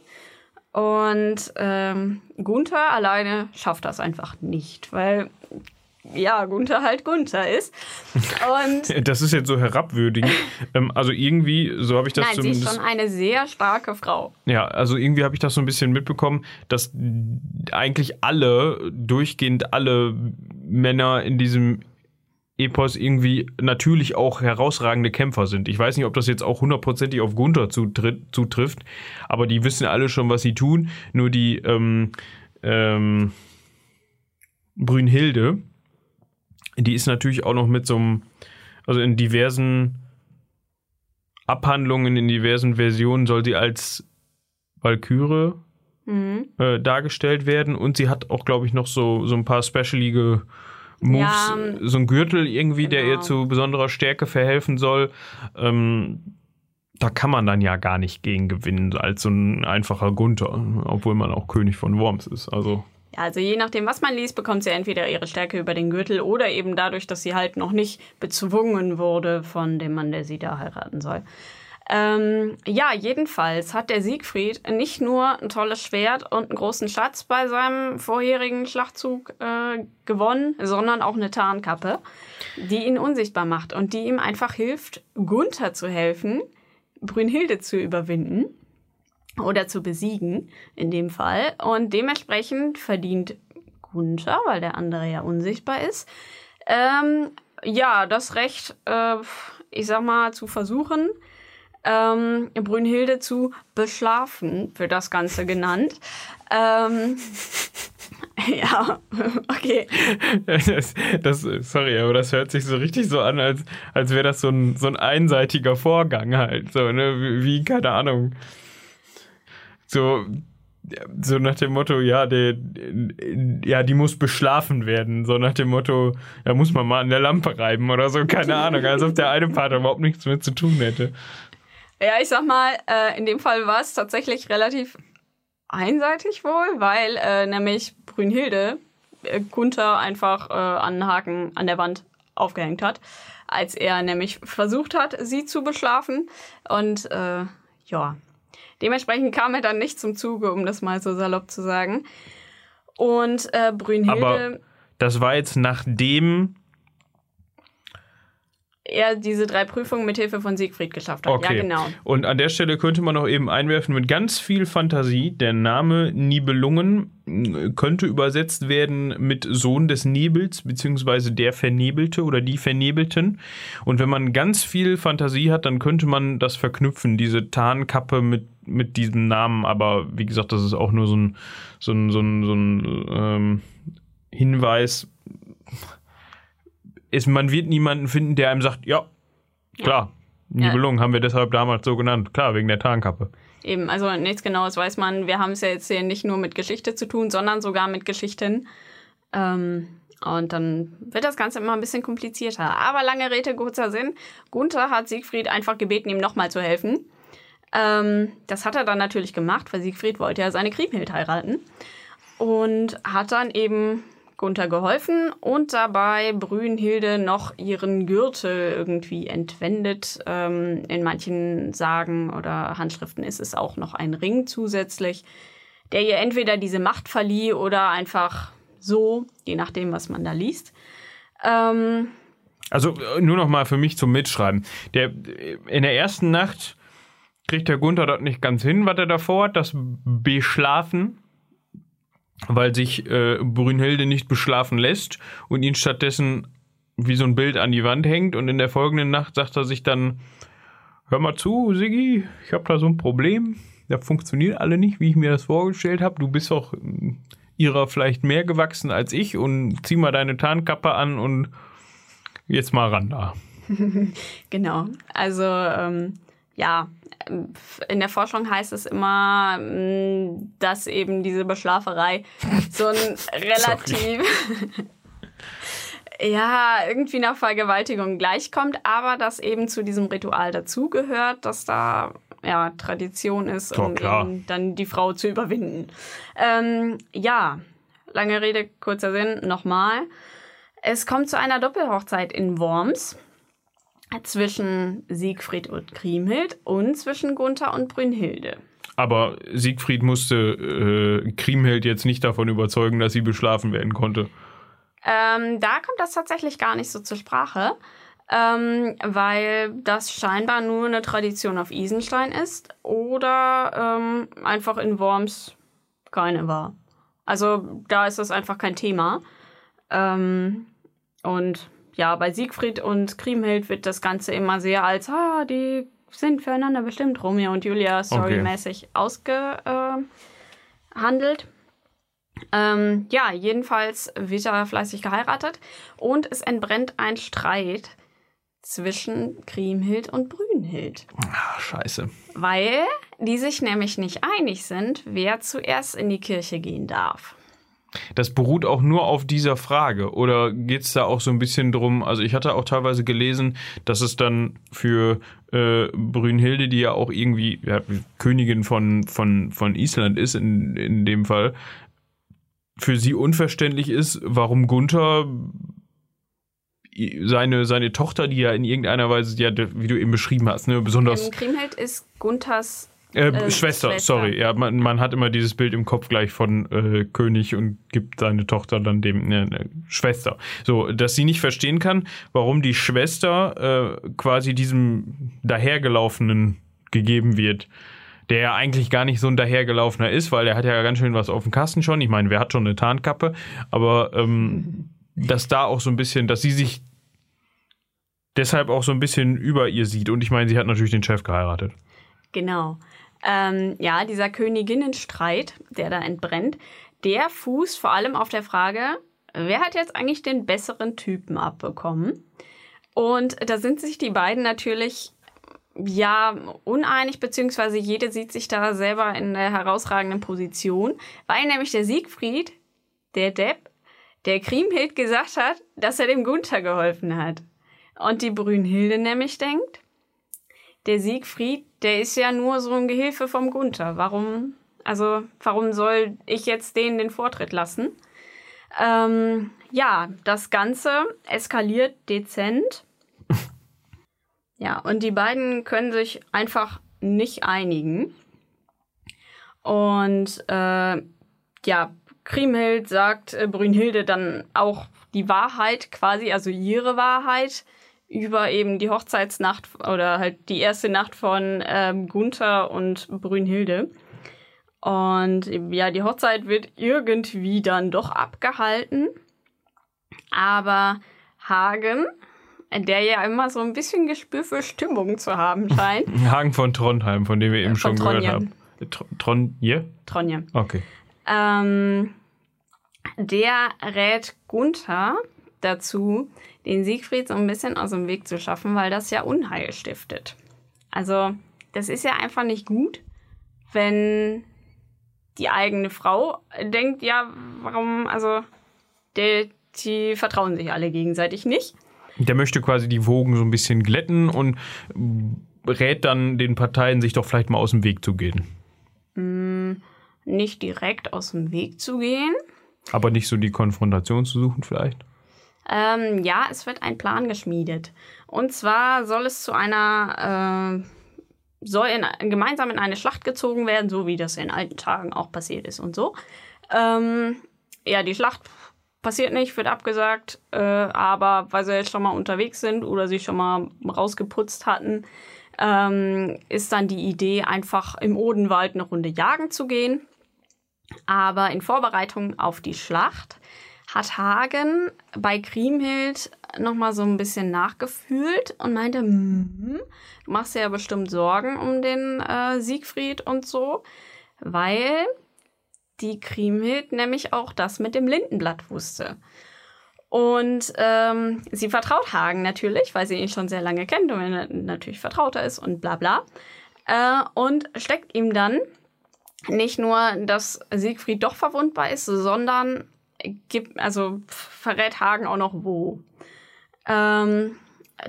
Und ähm, Gunther alleine schafft das einfach nicht, weil ja, Gunther halt Gunther ist. Und das ist jetzt so herabwürdigend. ähm, also irgendwie, so habe ich das Nein, sie ist schon eine sehr starke Frau. Ja, also irgendwie habe ich das so ein bisschen mitbekommen, dass eigentlich alle, durchgehend alle Männer in diesem Epos irgendwie natürlich auch herausragende Kämpfer sind. Ich weiß nicht, ob das jetzt auch hundertprozentig auf Gunther zutrifft, aber die wissen alle schon, was sie tun. Nur die ähm, ähm, Brünnhilde, die ist natürlich auch noch mit so einem also in diversen Abhandlungen, in diversen Versionen soll sie als Valkyrie Mhm. äh, dargestellt werden und sie hat auch, glaube ich, noch so, so ein paar specialige Moves, Ja, so ein Gürtel irgendwie, der ihr genau. zu besonderer Stärke verhelfen soll. Ähm, da kann man dann ja gar nicht gegen gewinnen, als so ein einfacher Gunther, obwohl man auch König von Worms ist. Also, also je nachdem, was man liest, bekommt sie entweder ihre Stärke über den Gürtel oder eben dadurch, dass sie halt noch nicht bezwungen wurde von dem Mann, der sie da heiraten soll. Ähm, ja, jedenfalls hat der Siegfried nicht nur ein tolles Schwert und einen großen Schatz bei seinem vorherigen Schlachtzug äh, gewonnen, sondern auch eine Tarnkappe, die ihn unsichtbar macht und die ihm einfach hilft, Gunther zu helfen, Brünnhilde zu überwinden oder zu besiegen, in dem Fall. Und dementsprechend verdient Gunther, weil der andere ja unsichtbar ist, ähm, ja, das Recht, äh, ich sag mal, zu versuchen, ähm, Brünnhilde zu beschlafen, wird das Ganze genannt. Ähm, ja, okay. das, das, sorry, aber das hört sich so richtig so an, als, als wäre das so ein, so ein einseitiger Vorgang halt. So, ne? Wie, keine Ahnung. So, so nach dem Motto, ja, der, ja, die muss beschlafen werden. So nach dem Motto, da muss man mal an der Lampe reiben oder so, keine Ahnung. Als ob der eine Part überhaupt nichts mit zu tun hätte. Ja, ich sag mal, äh, in dem Fall war es tatsächlich relativ einseitig wohl, weil äh, nämlich Brünnhilde äh, Gunther einfach äh, an einen Haken an der Wand aufgehängt hat, als er nämlich versucht hat, sie zu beschlafen. Und äh, ja, dementsprechend kam er dann nicht zum Zuge, um das mal so salopp zu sagen. Und äh, Brünnhilde, Aber das war jetzt nachdem. Er diese drei Prüfungen mit Hilfe von Siegfried geschafft hat. Okay. Ja, genau. Und an der Stelle könnte man noch eben einwerfen mit ganz viel Fantasie. Der Name Nibelungen äh, könnte übersetzt werden mit Sohn des Nebels, beziehungsweise der Vernebelte oder die Vernebelten. Und wenn man ganz viel Fantasie hat, dann könnte man das verknüpfen, diese Tarnkappe mit, mit diesem Namen. Aber wie gesagt, das ist auch nur so ein, so ein, so ein, so ein ähm, Hinweis. Ist, man wird niemanden finden, der einem sagt, ja, klar, Nibelungen haben wir deshalb damals so genannt. Klar, wegen der Tarnkappe. Eben, also nichts Genaues weiß man. Wir haben es ja jetzt hier nicht nur mit Geschichte zu tun, sondern sogar mit Geschichten. Ähm, und dann wird das Ganze immer ein bisschen komplizierter. Aber lange Rede, kurzer Sinn. Gunther hat Siegfried einfach gebeten, ihm nochmal zu helfen. Ähm, das hat er dann natürlich gemacht, weil Siegfried wollte ja seine Kriemhild heiraten. Und hat dann eben Gunther geholfen und dabei Brünnhilde noch ihren Gürtel irgendwie entwendet. Ähm, in manchen Sagen oder Handschriften ist es auch noch ein Ring zusätzlich, der ihr entweder diese Macht verlieh oder einfach so, je nachdem, was man da liest. Ähm, Also äh, nur noch mal für mich zum Mitschreiben. Der, in der ersten Nacht kriegt der Gunther das nicht ganz hin, was er davor hat, das Beschlafen, weil sich äh, Brünnhilde nicht beschlafen lässt und ihn stattdessen wie so ein Bild an die Wand hängt und in der folgenden Nacht sagt er sich dann, hör mal zu, Siggi, ich habe da so ein Problem, das funktioniert alle nicht, wie ich mir das vorgestellt habe, du bist auch äh, ihrer vielleicht mehr gewachsen als ich und zieh mal deine Tarnkappe an und jetzt mal ran da. Genau. Also ähm, ja, in der Forschung heißt es immer, mh, dass eben diese Beschlaferei so ein relativ ja irgendwie nach Vergewaltigung gleichkommt, aber dass eben zu diesem Ritual dazugehört, dass da ja Tradition ist, um klar. eben dann die Frau zu überwinden. Ähm, ja, lange Rede, kurzer Sinn, nochmal. Es kommt zu einer Doppelhochzeit in Worms zwischen Siegfried und Kriemhild und zwischen Gunther und Brünnhilde. Aber Siegfried musste äh, Kriemhild jetzt nicht davon überzeugen, dass sie beschlafen werden konnte. Ähm, da kommt das tatsächlich gar nicht so zur Sprache, ähm, weil das scheinbar nur eine Tradition auf Isenstein ist oder ähm, einfach in Worms keine war. Also da ist das einfach kein Thema. Ähm, und ja, bei Siegfried und Kriemhild wird das Ganze immer sehr als, ah, die sind füreinander bestimmt, Romeo und Julia storymäßig ausgehandelt. Ähm, ja, jedenfalls wird er fleißig geheiratet und es entbrennt ein Streit zwischen Kriemhild und Brünhild. Ah, scheiße. Weil die sich nämlich nicht einig sind, wer zuerst in die Kirche gehen darf. Das beruht auch nur auf dieser Frage. Oder geht es da auch so ein bisschen drum? Also, ich hatte auch teilweise gelesen, dass es dann für äh, Brünnhilde, die ja auch irgendwie ja, Königin von, von, von Island ist, in, in dem Fall, für sie unverständlich ist, warum Gunther seine, seine Tochter, die ja in irgendeiner Weise, ja, wie du eben beschrieben hast, ne, besonders. Im Kriemhild ist Gunthers äh, äh, Schwester, Schwester, sorry. Ja, man, man, hat immer dieses Bild im Kopf gleich von äh, König und gibt seine Tochter dann dem ne, ne, Schwester. So, dass sie nicht verstehen kann, warum die Schwester äh, quasi diesem dahergelaufenen gegeben wird. Der ja eigentlich gar nicht so ein dahergelaufener ist, weil der hat ja ganz schön was auf dem Kasten schon. Ich meine, wer hat schon eine Tarnkappe? Aber ähm, dass da auch so ein bisschen, dass sie sich deshalb auch so ein bisschen über ihr sieht. Und ich meine, sie hat natürlich den Chef geheiratet. Genau. Ähm, ja, dieser Königinnenstreit, der da entbrennt, der fußt vor allem auf der Frage, wer hat jetzt eigentlich den besseren Typen abbekommen? Und da sind sich die beiden natürlich ja uneinig, beziehungsweise jede sieht sich da selber in der herausragenden Position, weil nämlich der Siegfried, der Depp, der Kriemhild gesagt hat, dass er dem Gunther geholfen hat. Und die Brünnhilde nämlich denkt, der Siegfried, der ist ja nur so ein Gehilfe vom Gunther. Warum, also, warum soll ich jetzt denen den Vortritt lassen? Ähm, ja, das Ganze eskaliert dezent. Ja, und die beiden können sich einfach nicht einigen. Und äh, ja, Kriemhild sagt äh, Brünnhilde dann auch die Wahrheit quasi, also ihre Wahrheit über eben die Hochzeitsnacht oder halt die erste Nacht von ähm, Gunther und Brünnhilde. Und ja, die Hochzeit wird irgendwie dann doch abgehalten. Aber Hagen, der ja immer so ein bisschen Gespür für Stimmung zu haben scheint. Hagen von Trondheim, von dem wir eben von schon Tronje. gehört haben. Tr Tronje? Tronje. Okay. Ähm, der rät Gunther dazu, den Siegfried so ein bisschen aus dem Weg zu schaffen, weil das ja Unheil stiftet. Also, das ist ja einfach nicht gut, wenn die eigene Frau denkt, ja, warum, also, der, die vertrauen sich alle gegenseitig nicht. Der möchte quasi die Wogen so ein bisschen glätten und rät dann den Parteien, sich doch vielleicht mal aus dem Weg zu gehen. Hm, nicht direkt aus dem Weg zu gehen. Aber nicht so die Konfrontation zu suchen vielleicht? Ähm, ja, es wird ein Plan geschmiedet. Und zwar soll es zu einer, äh, soll in, gemeinsam in eine Schlacht gezogen werden, so wie das in alten Tagen auch passiert ist und so. Ähm, ja, die Schlacht passiert nicht, wird abgesagt, äh, aber weil sie jetzt schon mal unterwegs sind oder sich schon mal rausgeputzt hatten, ähm, ist dann die Idee, einfach im Odenwald eine Runde jagen zu gehen. Aber in Vorbereitung auf die Schlacht hat Hagen bei Kriemhild nochmal so ein bisschen nachgefühlt und meinte, mm, du machst dir ja bestimmt Sorgen um den äh, Siegfried und so, weil die Kriemhild nämlich auch das mit dem Lindenblatt wusste. Und ähm, sie vertraut Hagen natürlich, weil sie ihn schon sehr lange kennt und er natürlich vertrauter ist und bla bla. Äh, und steckt ihm dann nicht nur, dass Siegfried doch verwundbar ist, sondern gibt, also verrät Hagen auch noch wo. Ähm,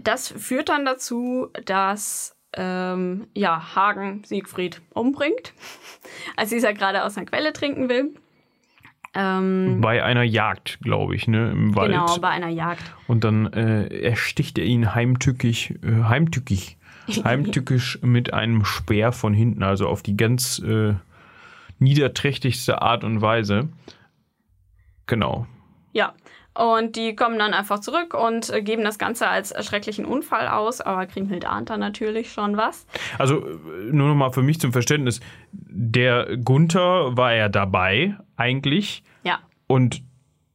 das führt dann dazu, dass ähm, ja, Hagen Siegfried umbringt, als dieser gerade aus einer Quelle trinken will. Ähm, bei einer Jagd, glaube ich, ne, im Wald. Genau, bei einer Jagd. Und dann äh, ersticht er ihn heimtückig, äh, heimtückig, heimtückisch mit einem Speer von hinten, also auf die ganz äh, niederträchtigste Art und Weise. Genau. Ja. Und die kommen dann einfach zurück und äh, geben das Ganze als schrecklichen Unfall aus, aber Kriemhild ahnt da natürlich schon was. Also äh, nur noch mal für mich zum Verständnis, der Gunther war ja dabei eigentlich. Ja. Und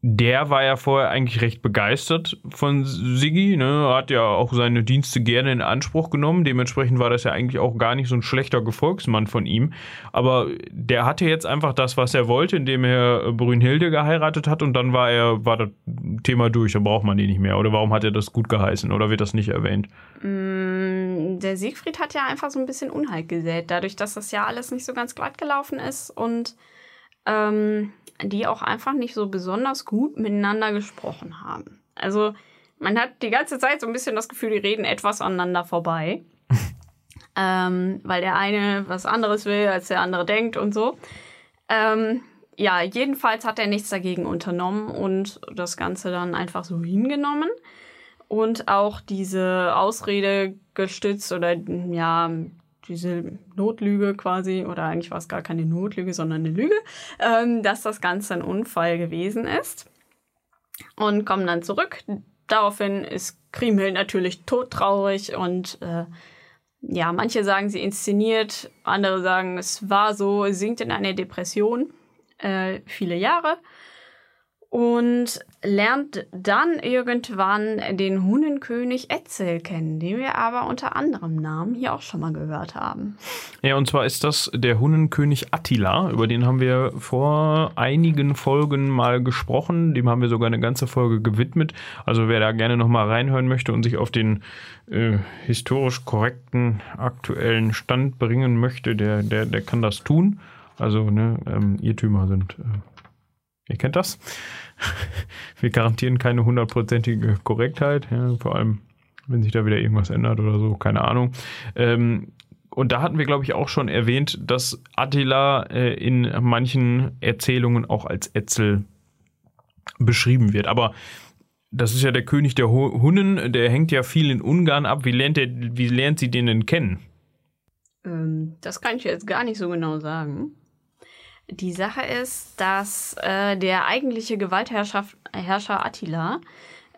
der war ja vorher eigentlich recht begeistert von Siggi, ne? hat ja auch seine Dienste gerne in Anspruch genommen. Dementsprechend war das ja eigentlich auch gar nicht so ein schlechter Gefolgsmann von ihm. Aber der hatte jetzt einfach das, was er wollte, indem er Brünnhilde geheiratet hat und dann war er, war das Thema durch, da braucht man die nicht mehr. Oder warum hat er das gut geheißen? Oder wird das nicht erwähnt? Mm, der Siegfried hat ja einfach so ein bisschen Unheil gesät, dadurch, dass das ja alles nicht so ganz glatt gelaufen ist und ähm, die auch einfach nicht so besonders gut miteinander gesprochen haben. Also man hat die ganze Zeit so ein bisschen das Gefühl, die reden etwas aneinander vorbei. ähm, weil der eine was anderes will, als der andere denkt und so. Ähm, ja, jedenfalls hat er nichts dagegen unternommen und das Ganze dann einfach so hingenommen. Und auch diese Ausrede gestützt oder ja, diese Notlüge quasi, oder eigentlich war es gar keine Notlüge, sondern eine Lüge, ähm, dass das Ganze ein Unfall gewesen ist. Und kommen dann zurück. Daraufhin ist Kriemhild natürlich todtraurig und äh, ja, manche sagen, sie inszeniert, andere sagen, es war so, sinkt in eine Depression äh, viele Jahre und lernt dann irgendwann den Hunnenkönig Etzel kennen, den wir aber unter anderem Namen hier auch schon mal gehört haben. Ja, und zwar ist das der Hunnenkönig Attila, über den haben wir vor einigen Folgen mal gesprochen, dem haben wir sogar eine ganze Folge gewidmet. Also wer da gerne nochmal reinhören möchte und sich auf den äh, historisch korrekten aktuellen Stand bringen möchte, der, der, der kann das tun. Also ne, ähm, Irrtümer sind äh, Ihr kennt das. Wir garantieren keine hundertprozentige Korrektheit, ja, vor allem wenn sich da wieder irgendwas ändert oder so, keine Ahnung. Ähm, und da hatten wir, glaube ich, auch schon erwähnt, dass Attila äh, in manchen Erzählungen auch als Etzel beschrieben wird. Aber das ist ja der König der Hunnen, der hängt ja viel in Ungarn ab. Wie lernt, der, wie lernt sie den denn kennen? Ähm, das kann ich jetzt gar nicht so genau sagen. Die Sache ist, dass äh, der eigentliche Gewaltherrscher Attila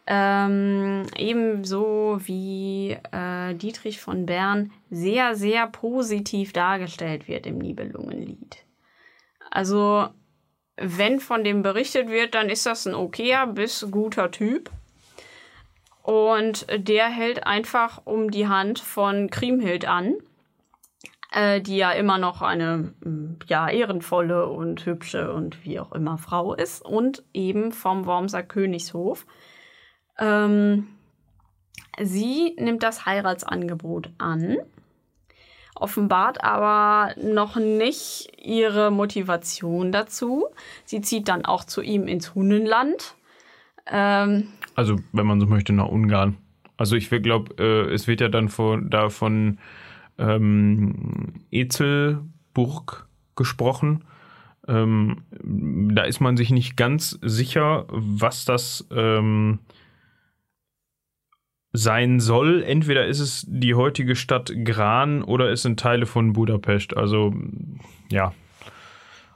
ähm, ebenso wie äh, Dietrich von Bern sehr, sehr positiv dargestellt wird im Nibelungenlied. Also, wenn von dem berichtet wird, dann ist das ein okayer bis guter Typ. Und der hält einfach um die Hand von Kriemhild an äh, die ja immer noch eine ja, ehrenvolle und hübsche und wie auch immer Frau ist und eben vom Wormser Königshof. Ähm, sie nimmt das Heiratsangebot an, offenbart aber noch nicht ihre Motivation dazu. Sie zieht dann auch zu ihm ins Hunnenland. Ähm, also, wenn man so möchte, nach Ungarn. Also ich glaube, äh, es wird ja dann von, da von ähm, Ezelburg gesprochen. Ähm, da ist man sich nicht ganz sicher, was das ähm, sein soll. Entweder ist es die heutige Stadt Gran oder es sind Teile von Budapest. Also ja.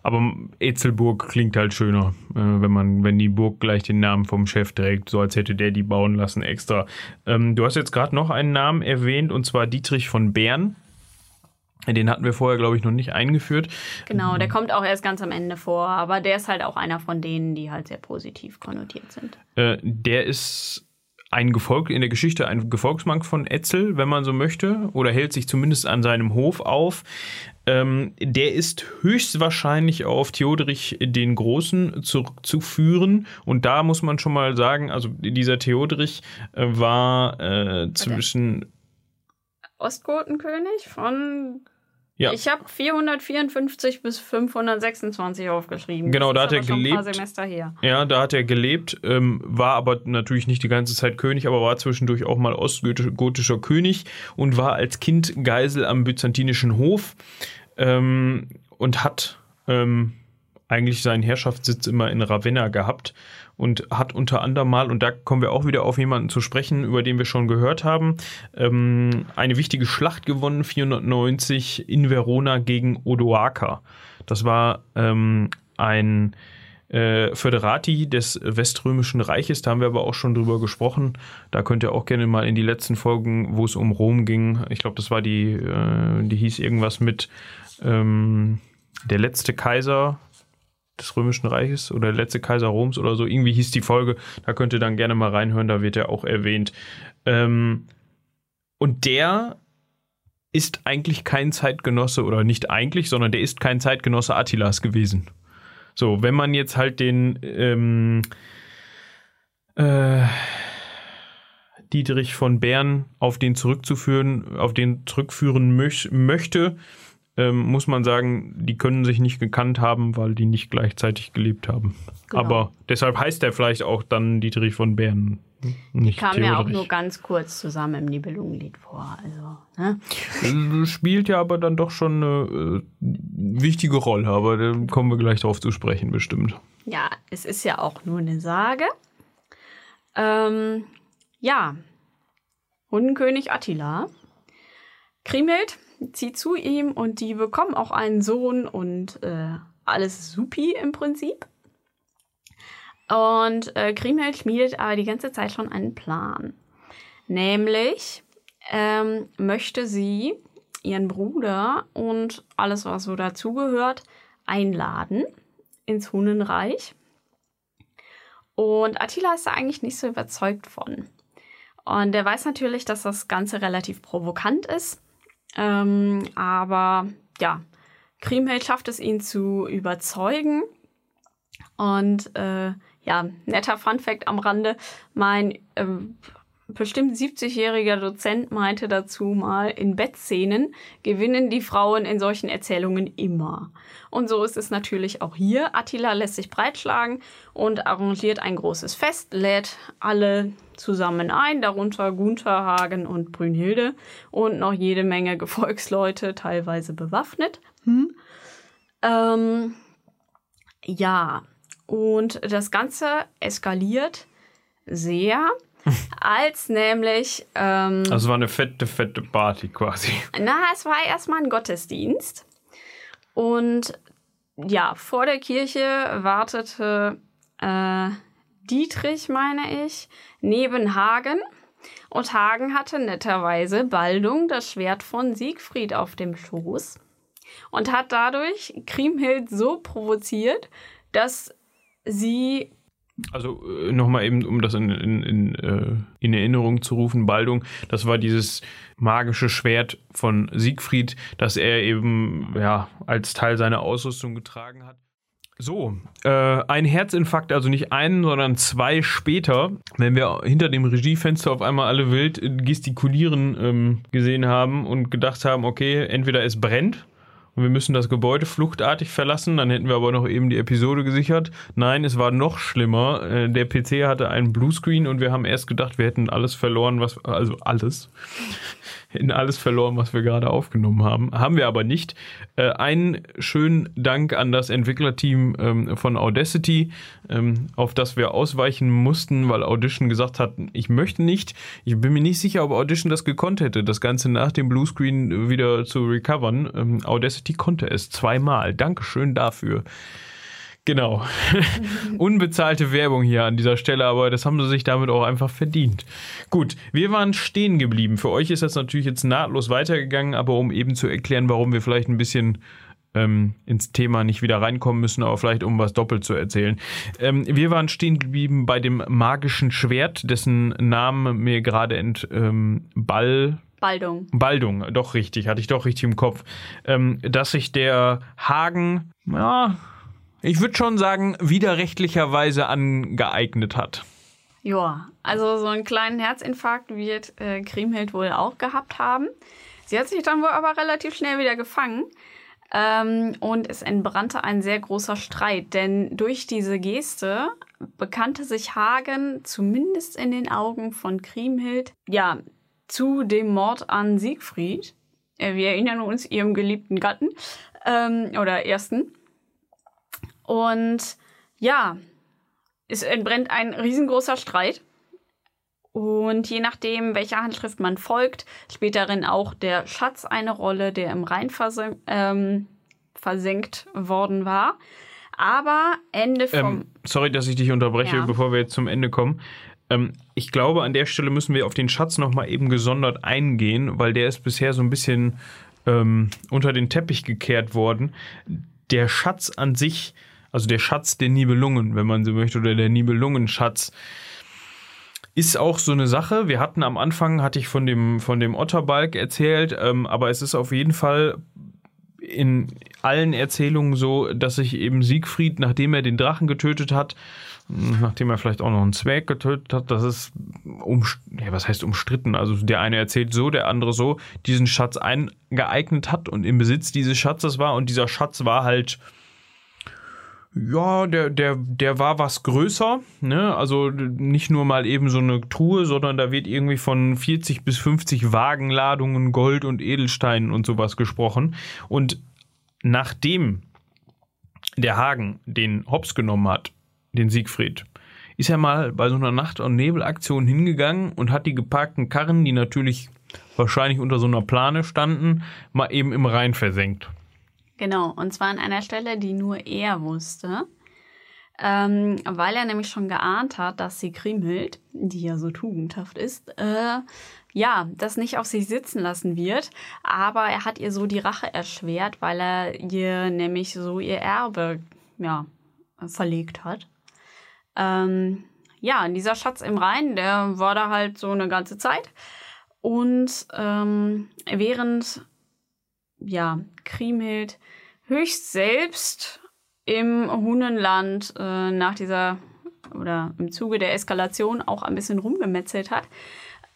Aber Ezelburg klingt halt schöner, äh, wenn man, wenn die Burg gleich den Namen vom Chef trägt, so als hätte der die bauen lassen extra. Ähm, du hast jetzt gerade noch einen Namen erwähnt und zwar Dietrich von Bern. Den hatten wir vorher, glaube ich, noch nicht eingeführt. Genau, der kommt auch erst ganz am Ende vor, aber der ist halt auch einer von denen, die halt sehr positiv konnotiert sind. Äh, der ist ein Gefolg in der Geschichte ein Gefolgsmann von Etzel, wenn man so möchte, oder hält sich zumindest an seinem Hof auf. Ähm, der ist höchstwahrscheinlich auf Theoderich den Großen zurückzuführen. Und da muss man schon mal sagen, also dieser Theoderich äh, war äh, zwischen Ostgotenkönig von ja. Ich habe 454 bis 526 aufgeschrieben. Genau, da hat er gelebt. Ja, da hat er gelebt, ähm, war aber natürlich nicht die ganze Zeit König, aber war zwischendurch auch mal ostgotischer König und war als Kind Geisel am byzantinischen Hof ähm, und hat ähm, eigentlich seinen Herrschaftssitz immer in Ravenna gehabt und hat unter anderem mal, und da kommen wir auch wieder auf jemanden zu sprechen, über den wir schon gehört haben, ähm, eine wichtige Schlacht gewonnen, 490 in Verona gegen Odoaker. Das war ähm, ein äh, Föderati des Weströmischen Reiches, da haben wir aber auch schon drüber gesprochen. Da könnt ihr auch gerne mal in die letzten Folgen, wo es um Rom ging, ich glaube, das war die, äh, die hieß irgendwas mit ähm, der letzte Kaiser des Römischen Reiches oder der letzte Kaiser Roms oder so. Irgendwie hieß die Folge. Da könnt ihr dann gerne mal reinhören, da wird er auch erwähnt. Ähm, und der ist eigentlich kein Zeitgenosse oder nicht eigentlich, sondern der ist kein Zeitgenosse Attilas gewesen. So, wenn man jetzt halt den ähm, äh, Dietrich von Bern auf den zurückzuführen, auf den zurückführen möch möchte, ähm, muss man sagen, die können sich nicht gekannt haben, weil die nicht gleichzeitig gelebt haben. Genau. Aber deshalb heißt er vielleicht auch dann Dietrich von Bern. Nicht Kam ja auch nur ganz kurz zusammen im Nibelungenlied vor. Also, ne? Äh, Spielt ja aber dann doch schon eine äh, wichtige Rolle, aber da kommen wir gleich drauf zu sprechen, bestimmt. Ja, es ist ja auch nur eine Sage. Ähm, ja, Hundenkönig Attila. Kriemhild zieht zu ihm und die bekommen auch einen Sohn und äh, alles supi im Prinzip. Und äh, Kriemhild schmiedet aber die ganze Zeit schon einen Plan. Nämlich ähm, möchte sie ihren Bruder und alles, was so dazugehört, einladen ins Hunnenreich. Und Attila ist da eigentlich nicht so überzeugt von. Und er weiß natürlich, dass das Ganze relativ provokant ist. Ähm, aber ja, Kriemhild schafft es, ihn zu überzeugen. Und äh, ja, netter Funfact am Rande. Mein ähm, bestimmt 70-jähriger Dozent meinte dazu mal, in Bettszenen gewinnen die Frauen in solchen Erzählungen immer. Und so ist es natürlich auch hier. Attila lässt sich breitschlagen und arrangiert ein großes Fest, lädt alle zusammen ein, darunter Gunther, Hagen und Brünnhilde und noch jede Menge Gefolgsleute, teilweise bewaffnet. Hm? Ähm, ja, und das Ganze eskaliert sehr, als nämlich ähm, Also war eine fette, fette Party quasi. na, es war erstmal ein Gottesdienst. Und ja, vor der Kirche wartete äh, Dietrich, meine ich, neben Hagen. Und Hagen hatte netterweise Baldung das Schwert von Siegfried auf dem Schoß und hat dadurch Kriemhild so provoziert, dass sie Also äh, nochmal eben, um das in, in, in, äh, in Erinnerung zu rufen, Baldung, das war dieses magische Schwert von Siegfried, das er eben ja als Teil seiner Ausrüstung getragen hat. So, äh, ein Herzinfarkt, also nicht einen, sondern zwei später, wenn wir hinter dem Regiefenster auf einmal alle wild gestikulieren ähm, gesehen haben und gedacht haben, okay, entweder es brennt und wir müssen das Gebäude fluchtartig verlassen, dann hätten wir aber noch eben die Episode gesichert. Nein, es war noch schlimmer. Äh, Der PC hatte einen Bluescreen und wir haben erst gedacht, wir hätten alles verloren, was, also alles, hätten alles verloren, was wir gerade aufgenommen haben. Haben wir aber nicht. Äh, Einen schönen Dank an das Entwicklerteam ähm, von Audacity, ähm, auf das wir ausweichen mussten, weil Audition gesagt hat, ich möchte nicht. Ich bin mir nicht sicher, ob Audition das gekonnt hätte, das Ganze nach dem Bluescreen wieder zu recovern. Ähm, Audacity konnte es zweimal. Dankeschön dafür. Genau. Unbezahlte Werbung hier an dieser Stelle, aber das haben sie sich damit auch einfach verdient. Gut, wir waren stehen geblieben. Für euch ist das natürlich jetzt nahtlos weitergegangen, aber um eben zu erklären, warum wir vielleicht ein bisschen ähm, ins Thema nicht wieder reinkommen müssen, aber vielleicht um was doppelt zu erzählen. Ähm, wir waren stehen geblieben bei dem magischen Schwert, dessen Namen mir gerade ent ähm, Ball Baldung. Baldung, doch richtig, hatte ich doch richtig im Kopf, ähm, dass sich der Hagen, ja, ich würde schon sagen, widerrechtlicherweise angeeignet hat. Ja, also so einen kleinen Herzinfarkt wird äh, Kriemhild wohl auch gehabt haben. Sie hat sich dann wohl aber relativ schnell wieder gefangen. Ähm, und es entbrannte ein sehr großer Streit, denn durch diese Geste bekannte sich Hagen zumindest in den Augen von Kriemhild ja zu dem Mord an Siegfried. Äh, wir erinnern uns ihrem geliebten Gatten ähm, oder ersten. Und ja, es entbrennt ein riesengroßer Streit. Und je nachdem, welcher Handschrift man folgt, spielt darin auch der Schatz eine Rolle, der im Rhein versen ähm, versenkt worden war. Aber Ende vom. Ähm, sorry, dass ich dich unterbreche, Ja. bevor wir jetzt zum Ende kommen. Ähm, ich glaube, an der Stelle müssen wir auf den Schatz nochmal eben gesondert eingehen, weil der ist bisher so ein bisschen ähm, unter den Teppich gekehrt worden. Der Schatz an sich Also der Schatz der Nibelungen, wenn man so möchte, oder der Nibelungenschatz. Ist auch so eine Sache. Wir hatten am Anfang, hatte ich von dem, von dem Otterbalk erzählt, ähm, aber es ist auf jeden Fall in allen Erzählungen so, dass sich eben Siegfried, nachdem er den Drachen getötet hat, nachdem er vielleicht auch noch einen Zwerg getötet hat, das ist um, ja, was heißt umstritten? Also der eine erzählt so, der andere so, diesen Schatz eingeeignet hat und im Besitz dieses Schatzes war und dieser Schatz war halt ja, der, der, der war was größer, ne? Also nicht nur mal eben so eine Truhe, sondern da wird irgendwie von 40 bis 50 Wagenladungen Gold und Edelsteinen und sowas gesprochen. Und nachdem der Hagen den Hops genommen hat, den Siegfried, ist er mal bei so einer Nacht- und Nebelaktion hingegangen und hat die geparkten Karren, die natürlich wahrscheinlich unter so einer Plane standen, mal eben im Rhein versenkt. Genau, und zwar an einer Stelle, die nur er wusste. Ähm, weil er nämlich schon geahnt hat, dass sie Kriemhild, die ja so tugendhaft ist, äh, ja, das nicht auf sich sitzen lassen wird. Aber er hat ihr so die Rache erschwert, weil er ihr nämlich so ihr Erbe, ja, verlegt hat. Ähm, ja, dieser Schatz im Rhein, der war da halt so eine ganze Zeit. Und ähm, während ja, Kriemhild höchst selbst im Hunenland äh, nach dieser oder im Zuge der Eskalation auch ein bisschen rumgemetzelt hat,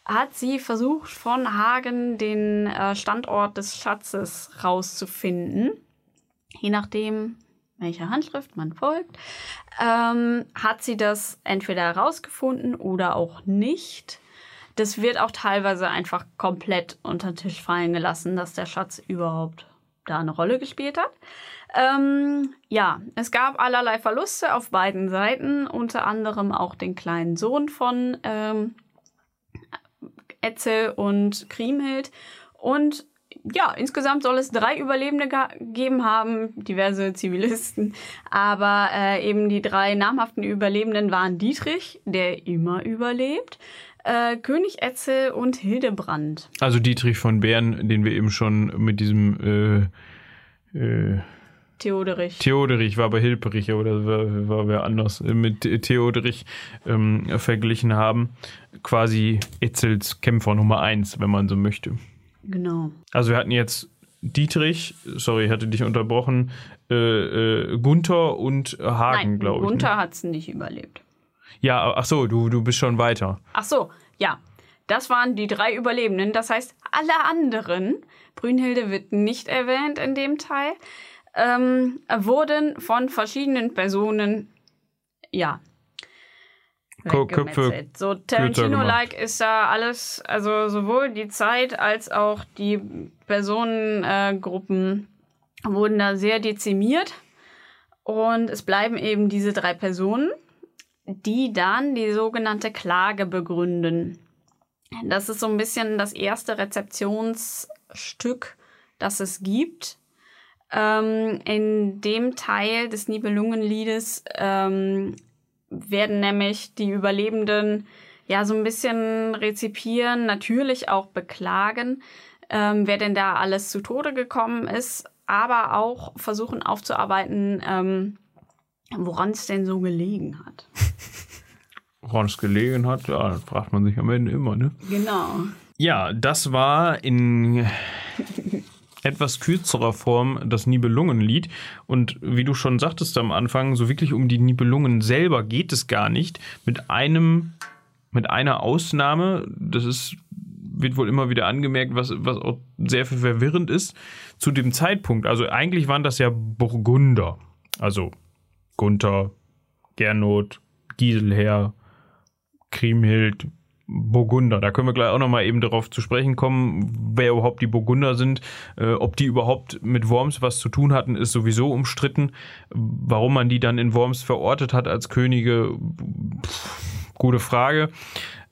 hat sie versucht, von Hagen den äh, Standort des Schatzes rauszufinden. Je nachdem, welcher Handschrift man folgt, ähm, hat sie das entweder herausgefunden oder auch nicht. Das wird auch teilweise einfach komplett unter den Tisch fallen gelassen, dass der Schatz überhaupt da eine Rolle gespielt hat. Ähm, ja, es gab allerlei Verluste auf beiden Seiten, unter anderem auch den kleinen Sohn von ähm, Etzel und Kriemhild. Und ja, insgesamt soll es drei Überlebende gegeben haben, diverse Zivilisten. Aber äh, eben die drei namhaften Überlebenden waren Dietrich, der immer überlebt, äh, König Etzel und Hildebrand. Also Dietrich von Bern, den wir eben schon mit diesem äh, äh, Theoderich. Theoderich war bei Hilperich oder war, war wer anders äh, mit Theoderich ähm, verglichen haben. Quasi Etzels Kämpfer Nummer eins, wenn man so möchte. Genau. Also wir hatten jetzt Dietrich, sorry, ich hatte dich unterbrochen, äh, äh, Gunther und Hagen, glaube ich. Ne? Gunther ne? hat es nicht überlebt. Ja, ach so, du, du bist schon weiter. Ach so, ja. Das waren die drei Überlebenden. Das heißt, alle anderen, Brünnhilde wird nicht erwähnt in dem Teil, ähm, wurden von verschiedenen Personen, ja, Köpfe so Tarantino-like ist da alles, also sowohl die Zeit als auch die Personengruppen wurden da sehr dezimiert. Und es bleiben eben diese drei Personen die dann die sogenannte Klage begründen. Das ist so ein bisschen das erste Rezeptionsstück, das es gibt. Ähm, in dem Teil des Nibelungenliedes ähm, werden nämlich die Überlebenden ja so ein bisschen rezipieren, natürlich auch beklagen, ähm, wer denn da alles zu Tode gekommen ist, aber auch versuchen aufzuarbeiten, ähm, woran es denn so gelegen hat. Woran es gelegen hat, ja, das fragt man sich am Ende immer, ne? Genau. Ja, das war in etwas kürzerer Form das Nibelungenlied. Und wie du schon sagtest am Anfang, so wirklich um die Nibelungen selber geht es gar nicht. Mit einem, mit einer Ausnahme, das ist, wird wohl immer wieder angemerkt, was, was auch sehr verwirrend ist, zu dem Zeitpunkt. Also eigentlich waren das ja Burgunder. Also Gunther, Gernot, Giselher, Kriemhild, Burgunder. Da können wir gleich auch nochmal eben darauf zu sprechen kommen, wer überhaupt die Burgunder sind. Äh, ob die überhaupt mit Worms was zu tun hatten, ist sowieso umstritten. Warum man die dann in Worms verortet hat als Könige, pff, gute Frage.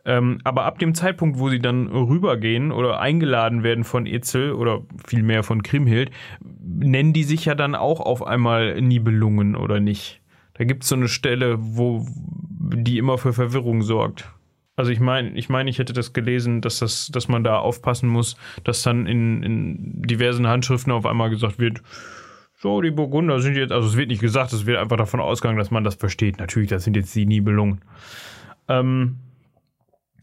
Ähm, aber ab dem Zeitpunkt, wo sie dann rübergehen oder eingeladen werden von Etzel oder vielmehr von Kriemhild, nennen die sich ja dann auch auf einmal Nibelungen oder nicht? Da gibt es so eine Stelle, wo die immer für Verwirrung sorgt. Also ich meine, ich meine, ich hätte das gelesen, dass das, dass man da aufpassen muss, dass dann in, in diversen Handschriften auf einmal gesagt wird, so, die Burgunder sind jetzt, also es wird nicht gesagt, es wird einfach davon ausgegangen, dass man das versteht. Natürlich, das sind jetzt die Nibelungen. Ähm,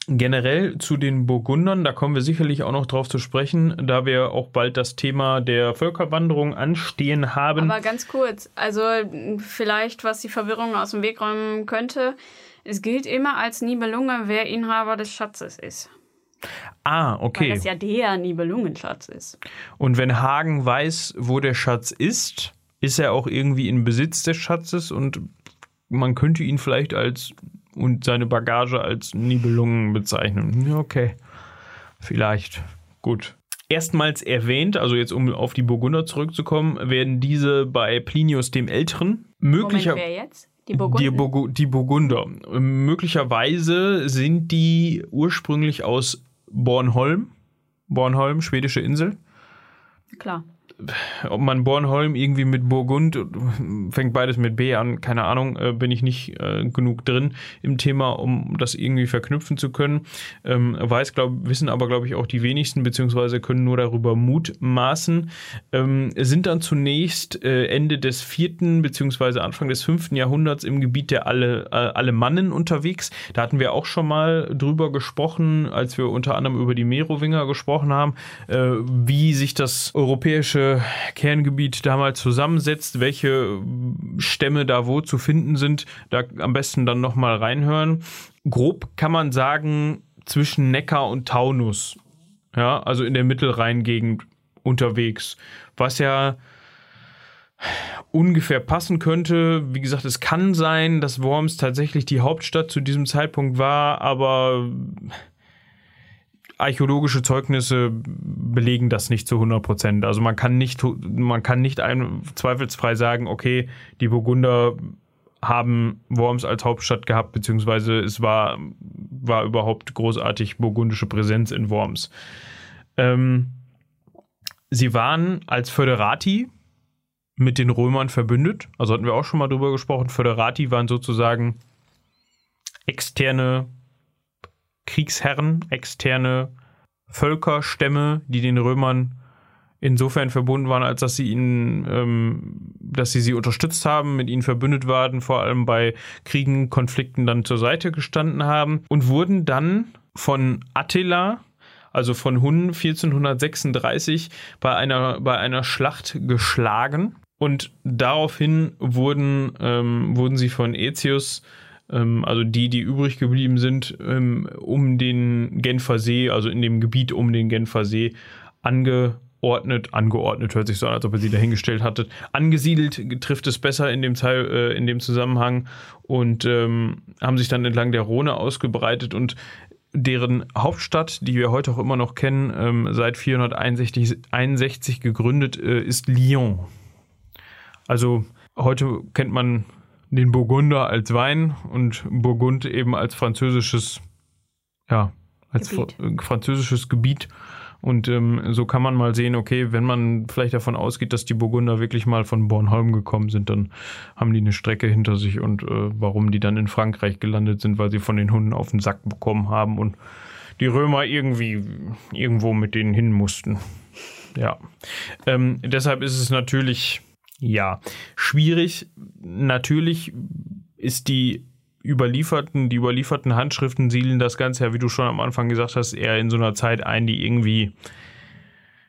generell zu den Burgundern, da kommen wir sicherlich auch noch drauf zu sprechen, da wir auch bald das Thema der Völkerwanderung anstehen haben. Aber ganz kurz, also vielleicht, was die Verwirrung aus dem Weg räumen könnte, es gilt immer als Nibelunge, wer Inhaber des Schatzes ist. Ah, okay. Weil das ja der Nibelungenschatz ist. Und wenn Hagen weiß, wo der Schatz ist, ist er auch irgendwie in Besitz des Schatzes und man könnte ihn vielleicht als und seine Bagage als Nibelungen bezeichnen. Okay. Vielleicht. Gut. Erstmals erwähnt, also jetzt um auf die Burgunder zurückzukommen, werden diese bei Plinius dem Älteren möglicher Moment, wer jetzt? Die Burgunden? die, Burgu die Burgunder. Möglicherweise sind die ursprünglich aus Bornholm. Bornholm, schwedische Insel. Klar. Ob man Bornholm irgendwie mit Burgund, fängt beides mit B an, keine Ahnung, äh, bin ich nicht äh, genug drin im Thema, um das irgendwie verknüpfen zu können. Ähm, weiß, glaub, wissen aber, glaube ich, auch die wenigsten, beziehungsweise können nur darüber mutmaßen. Ähm, sind dann zunächst äh, Ende des vierten, beziehungsweise Anfang des fünften Jahrhunderts im Gebiet der Alle, äh, Alemannen unterwegs. Da hatten wir auch schon mal drüber gesprochen, als wir unter anderem über die Merowinger gesprochen haben, äh, wie sich das europäische Kerngebiet damals zusammensetzt, welche Stämme da wo zu finden sind. Da am besten dann nochmal reinhören. Grob kann man sagen, zwischen Neckar und Taunus. Ja, also in der Mittelrheingegend unterwegs. Was ja ungefähr passen könnte. Wie gesagt, es kann sein, dass Worms tatsächlich die Hauptstadt zu diesem Zeitpunkt war, aber archäologische Zeugnisse belegen das nicht zu 100 Prozent. Also man kann nicht, man kann nicht ein, zweifelsfrei sagen, okay, die Burgunder haben Worms als Hauptstadt gehabt, beziehungsweise es war, war überhaupt großartig burgundische Präsenz in Worms. Ähm, sie waren als Föderati mit den Römern verbündet. Also hatten wir auch schon mal drüber gesprochen. Föderati waren sozusagen externe Kriegsherren, externe Völkerstämme, die den Römern insofern verbunden waren, als dass sie ihnen, ähm, dass sie sie unterstützt haben, mit ihnen verbündet waren, vor allem bei Kriegen, Konflikten dann zur Seite gestanden haben und wurden dann von Attila, also von Hun 1436, bei einer, bei einer Schlacht geschlagen. Und daraufhin wurden, ähm, wurden sie von ähm, also die, die übrig geblieben sind, ähm, um den Genfer See, also in dem Gebiet um den Genfer See, angeordnet, angeordnet hört sich so an, als ob er sie dahingestellt hatte, angesiedelt trifft es besser in dem, Teil, äh, in dem Zusammenhang und ähm, haben sich dann entlang der Rhone ausgebreitet und deren Hauptstadt, die wir heute auch immer noch kennen, ähm, seit 461 gegründet, äh, ist Lyon. Also heute kennt man den Burgunder als Wein und Burgund eben als französisches, ja, als Gebiet. Fr französisches Gebiet. Und ähm, so kann man mal sehen, okay, wenn man vielleicht davon ausgeht, dass die Burgunder wirklich mal von Bornholm gekommen sind, dann haben die eine Strecke hinter sich und äh, warum die dann in Frankreich gelandet sind, weil sie von den Hunden auf den Sack bekommen haben und die Römer irgendwie irgendwo mit denen hin mussten. Ja. Ähm, deshalb ist es natürlich ja, schwierig. Natürlich ist die überlieferten, die überlieferten Handschriften siedeln das Ganze ja, wie du schon am Anfang gesagt hast, eher in so einer Zeit ein, die irgendwie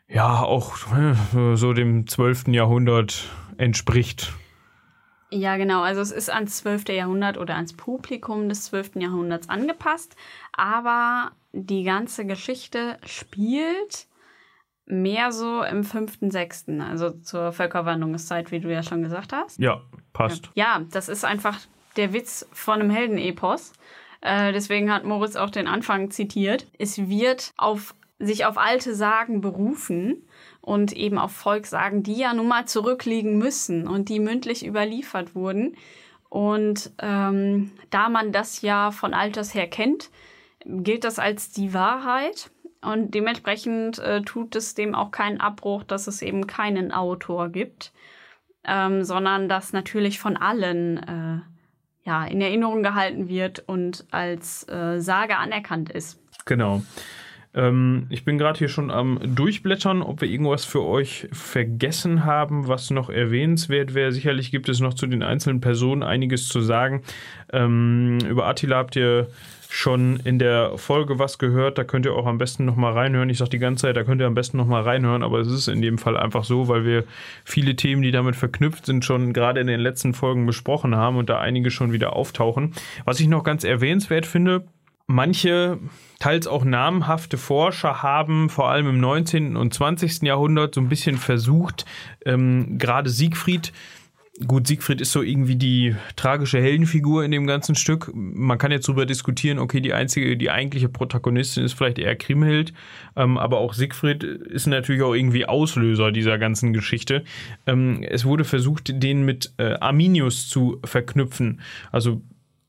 ja auch äh, so dem 12. Jahrhundert entspricht. Ja, genau. Also es ist ans 12. Jahrhundert oder ans Publikum des 12. Jahrhunderts angepasst, aber die ganze Geschichte spielt mehr so im fünften, sechsten, also zur Völkerwanderungszeit, wie du ja schon gesagt hast. Ja, passt. Ja, das ist einfach der Witz von einem Heldenepos. Äh, deswegen hat Moritz auch den Anfang zitiert. Es wird auf sich auf alte Sagen berufen und eben auf Volkssagen, die ja nun mal zurückliegen müssen und die mündlich überliefert wurden. Und ähm, da man das ja von alters her kennt, gilt das als die Wahrheit. Und dementsprechend äh, tut es dem auch keinen Abbruch, dass es eben keinen Autor gibt, ähm, sondern dass natürlich von allen äh, ja, in Erinnerung gehalten wird und als äh, Sage anerkannt ist. Genau. Ähm, ich bin gerade hier schon am Durchblättern, ob wir irgendwas für euch vergessen haben, was noch erwähnenswert wäre. Sicherlich gibt es noch zu den einzelnen Personen einiges zu sagen. Ähm, über Attila habt ihr schon in der Folge was gehört. Da könnt ihr auch am besten nochmal reinhören. Ich sage die ganze Zeit, da könnt ihr am besten nochmal reinhören, aber es ist in dem Fall einfach so, weil wir viele Themen, die damit verknüpft sind, schon gerade in den letzten Folgen besprochen haben und da einige schon wieder auftauchen. Was ich noch ganz erwähnenswert finde, manche teils auch namhafte Forscher haben vor allem im 19. und 20. Jahrhundert so ein bisschen versucht, ähm, gerade Siegfried Gut, Siegfried ist so irgendwie die tragische Heldenfigur in dem ganzen Stück. Man kann jetzt darüber diskutieren, okay, die einzige, die eigentliche Protagonistin ist vielleicht eher Kriemhild, ähm, aber auch Siegfried ist natürlich auch irgendwie Auslöser dieser ganzen Geschichte. Ähm, es wurde versucht, den mit äh, Arminius zu verknüpfen. Also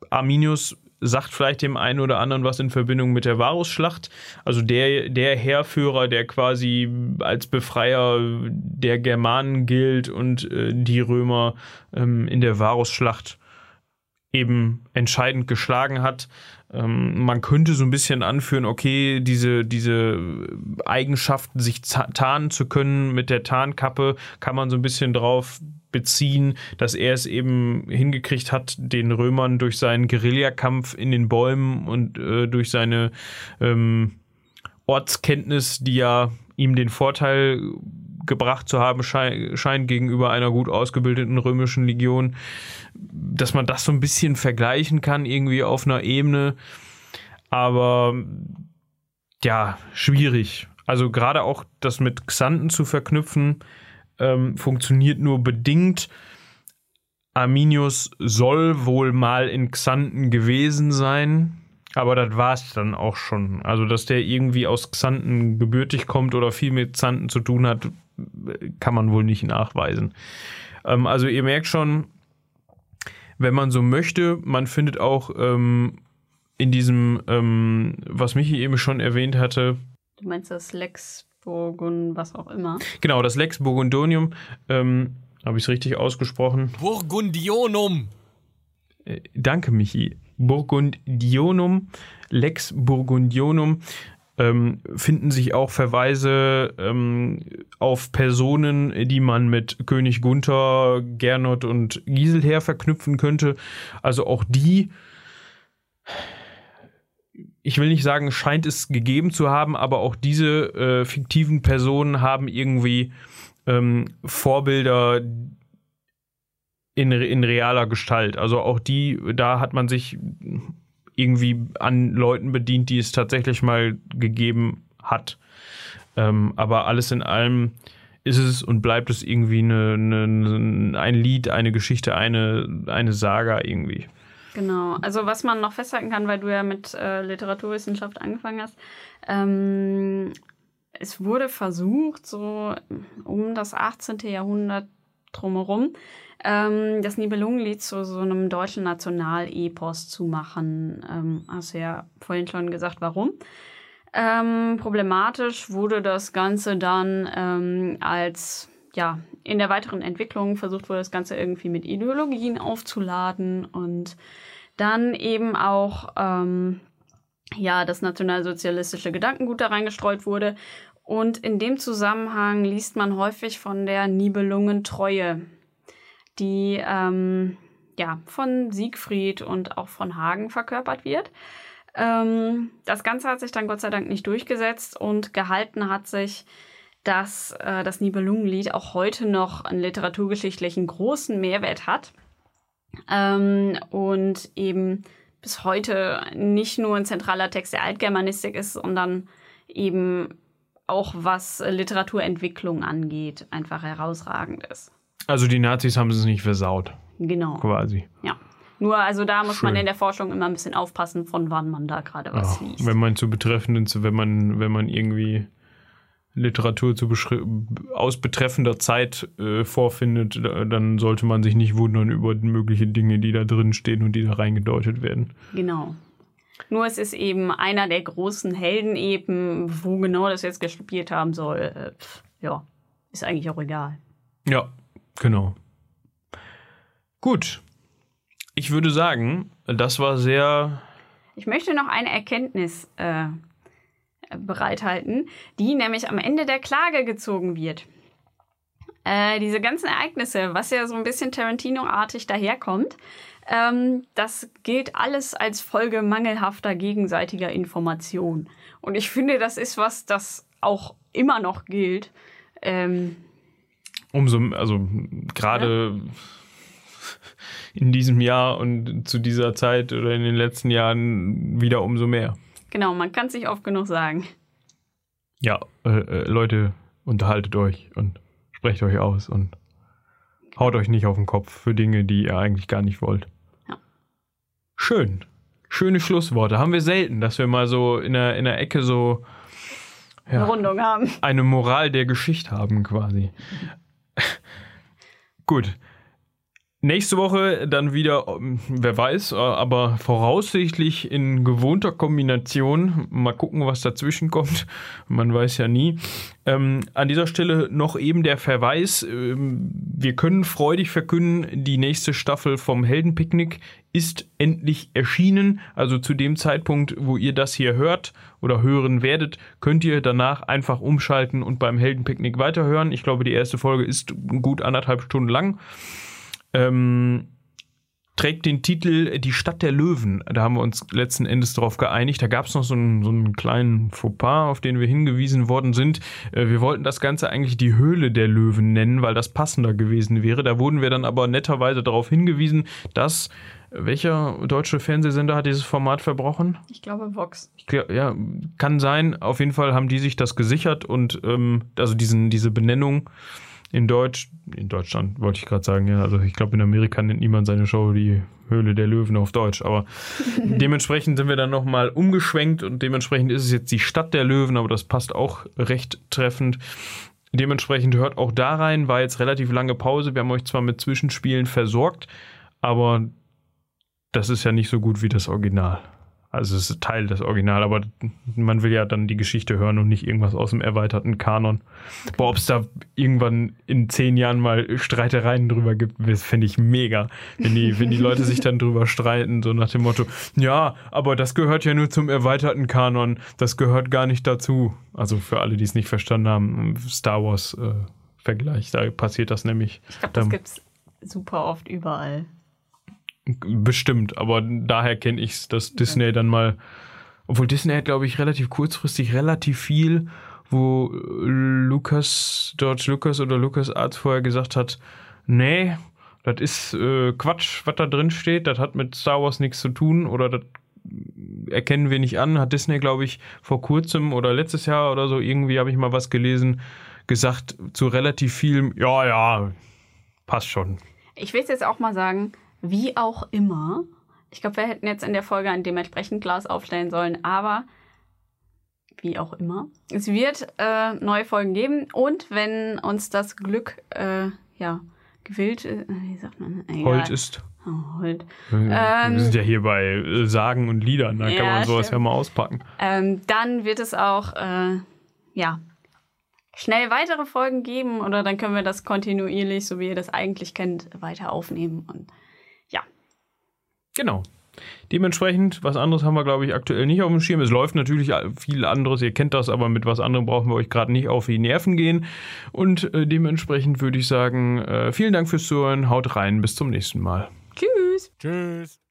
Arminius sagt vielleicht dem einen oder anderen was in Verbindung mit der Varusschlacht. Also der, der Heerführer, der quasi als Befreier der Germanen gilt und äh, die Römer ähm, in der Varusschlacht eben entscheidend geschlagen hat. Ähm, man könnte so ein bisschen anführen, okay, diese, diese Eigenschaften, sich tarnen zu können mit der Tarnkappe, kann man so ein bisschen drauf beziehen, dass er es eben hingekriegt hat, den Römern durch seinen Guerillakampf in den Bäumen und äh, durch seine ähm, Ortskenntnis, die ja ihm den Vorteil gebracht zu haben scheint, gegenüber einer gut ausgebildeten römischen Legion, dass man das so ein bisschen vergleichen kann, irgendwie auf einer Ebene. Aber ja, schwierig. Also gerade auch das mit Xanten zu verknüpfen, ähm, funktioniert nur bedingt. Arminius soll wohl mal in Xanten gewesen sein, aber das war es dann auch schon. Also, dass der irgendwie aus Xanten gebürtig kommt oder viel mit Xanten zu tun hat, kann man wohl nicht nachweisen. Ähm, also, ihr merkt schon, wenn man so möchte, man findet auch ähm, in diesem, ähm, was Michi eben schon erwähnt hatte. Du meinst das Lex Burgund, was auch immer. Genau, das Lex Burgundonium. Ähm, Habe ich es richtig ausgesprochen? Burgundionum. Äh, danke, Michi. Burgundionum, Lex Burgundionum. Ähm, finden sich auch Verweise ähm, auf Personen, die man mit König Gunther, Gernot und Giselher verknüpfen könnte. Also auch die ich will nicht sagen, scheint es gegeben zu haben, aber auch diese äh, fiktiven Personen haben irgendwie ähm, Vorbilder in, in realer Gestalt. Also auch die, da hat man sich irgendwie an Leuten bedient, die es tatsächlich mal gegeben hat. Ähm, aber alles in allem ist es und bleibt es irgendwie eine, eine, ein Lied, eine Geschichte, eine, eine Saga irgendwie. Genau, also was man noch festhalten kann, weil du ja mit äh, Literaturwissenschaft angefangen hast, ähm, es wurde versucht, so um das 18. Jahrhundert drumherum, ähm, das Nibelungenlied zu so einem deutschen Nationalepos zu machen. Ähm, hast du ja vorhin schon gesagt, warum. Ähm, problematisch wurde das Ganze dann ähm, als ja, in der weiteren Entwicklung versucht wurde, das Ganze irgendwie mit Ideologien aufzuladen und dann eben auch ähm, ja, das nationalsozialistische Gedankengut da reingestreut wurde. Und in dem Zusammenhang liest man häufig von der Nibelungentreue, die ähm, ja, von Siegfried und auch von Hagen verkörpert wird. Ähm, das Ganze hat sich dann Gott sei Dank nicht durchgesetzt und gehalten hat sich, dass äh, das Nibelungenlied auch heute noch einen literaturgeschichtlichen großen Mehrwert hat ähm, und eben bis heute nicht nur ein zentraler Text der Altgermanistik ist, sondern eben auch was Literaturentwicklung angeht, einfach herausragend ist. Also die Nazis haben es nicht versaut. Genau. Quasi. Ja. Nur, also da muss Schön. man in der Forschung immer ein bisschen aufpassen, von wann man da gerade was ja, liest. Wenn man zu betreffenden, wenn man, wenn man irgendwie Literatur zu aus betreffender Zeit äh, vorfindet, dann sollte man sich nicht wundern über mögliche Dinge, die da drin stehen und die da reingedeutet werden. Genau. Nur es ist eben einer der großen Helden eben, wo genau das jetzt gespielt haben soll. Äh, ja, ist eigentlich auch egal. Ja, genau. Gut. Ich würde sagen, das war sehr. Ich möchte noch eine Erkenntnis äh, bereithalten, die nämlich am Ende der Klage gezogen wird. Äh, diese ganzen Ereignisse, was ja so ein bisschen Tarantino-artig daherkommt, ähm, das gilt alles als Folge mangelhafter gegenseitiger Information. Und ich finde, das ist was, das auch immer noch gilt. Ähm, Umso, also gerade ja. in diesem Jahr und zu dieser Zeit oder in den letzten Jahren wieder umso mehr. Genau, man kann es nicht oft genug sagen. Ja, äh, äh, Leute, unterhaltet euch und sprecht euch aus und haut euch nicht auf den Kopf für Dinge, die ihr eigentlich gar nicht wollt. Ja. Schön. Schöne Schlussworte. Haben wir selten, dass wir mal so in der, in der Ecke so ja, eine Rundung haben. Eine Moral der Geschichte haben quasi. Gut. Nächste Woche dann wieder, ähm, wer weiß, äh, aber voraussichtlich in gewohnter Kombination. Mal gucken, was dazwischen kommt. Man weiß ja nie. Ähm, an dieser Stelle noch eben der Verweis. Ähm, wir können freudig verkünden, die nächste Staffel vom Heldenpicknick ist endlich erschienen. Also zu dem Zeitpunkt, wo ihr das hier hört oder hören werdet, könnt ihr danach einfach umschalten und beim Heldenpicknick weiterhören. Ich glaube, die erste Folge ist gut anderthalb Stunden lang ähm, trägt den Titel Die Stadt der Löwen. Da haben wir uns letzten Endes darauf geeinigt. Da gab es noch so einen, so einen kleinen Fauxpas, auf den wir hingewiesen worden sind. Äh, wir wollten das Ganze eigentlich die Höhle der Löwen nennen, weil das passender gewesen wäre. Da wurden wir dann aber netterweise darauf hingewiesen, dass welcher deutsche Fernsehsender hat dieses Format verbrochen? Ich glaube Vox. Ich glaub, ja, kann sein. Auf jeden Fall haben die sich das gesichert und ähm, also diesen, diese Benennung in Deutsch, in Deutschland wollte ich gerade sagen, ja, also ich glaube in Amerika nennt niemand seine Show die Höhle der Löwen auf Deutsch, aber dementsprechend sind wir dann nochmal umgeschwenkt und dementsprechend ist es jetzt die Stadt der Löwen, aber das passt auch recht treffend. Dementsprechend hört auch da rein, war jetzt relativ lange Pause, wir haben euch zwar mit Zwischenspielen versorgt, aber das ist ja nicht so gut wie das Original. Also es ist Teil des Original, aber man will ja dann die Geschichte hören und nicht irgendwas aus dem erweiterten Kanon. Okay. Boah, ob es da irgendwann in zehn Jahren mal Streitereien drüber gibt, fände ich mega. Wenn die, wenn die Leute sich dann drüber streiten, so nach dem Motto, ja, aber das gehört ja nur zum erweiterten Kanon, das gehört gar nicht dazu. Also für alle, die es nicht verstanden haben, Star Wars äh, Vergleich, da passiert das nämlich. Ich glaube, das gibt es super oft überall. Bestimmt, aber daher kenne ich es, dass Disney dann mal, obwohl Disney hat, glaube ich, relativ kurzfristig relativ viel, wo Lucas, George Lucas oder Lucas Arts vorher gesagt hat, nee, das ist äh, Quatsch, was da drin steht, das hat mit Star Wars nichts zu tun oder das erkennen wir nicht an, hat Disney, glaube ich, vor kurzem oder letztes Jahr oder so, irgendwie habe ich mal was gelesen, gesagt zu relativ vielem, ja, ja, passt schon. Ich will es jetzt auch mal sagen, wie auch immer. Ich glaube, wir hätten jetzt in der Folge ein dementsprechend Glas aufstellen sollen, aber wie auch immer. Es wird äh, neue Folgen geben und wenn uns das Glück, äh, ja, gewillt, äh, wie sagt man? Egal. Holt ist. Oh. Wir, ähm, sind ja hier bei äh, Sagen und Liedern, da ja, kann man sowas stimmt. ja mal auspacken. Ähm, dann wird es auch, äh, ja, schnell weitere Folgen geben oder dann können wir das kontinuierlich, so wie ihr das eigentlich kennt, weiter aufnehmen und Genau. Dementsprechend, was anderes haben wir, glaube ich, aktuell nicht auf dem Schirm. Es läuft natürlich viel anderes, ihr kennt das, aber mit was anderem brauchen wir euch gerade nicht auf die Nerven gehen. Und äh, dementsprechend würde ich sagen, äh, vielen Dank fürs Zuhören, haut rein, bis zum nächsten Mal. Tschüss. Tschüss.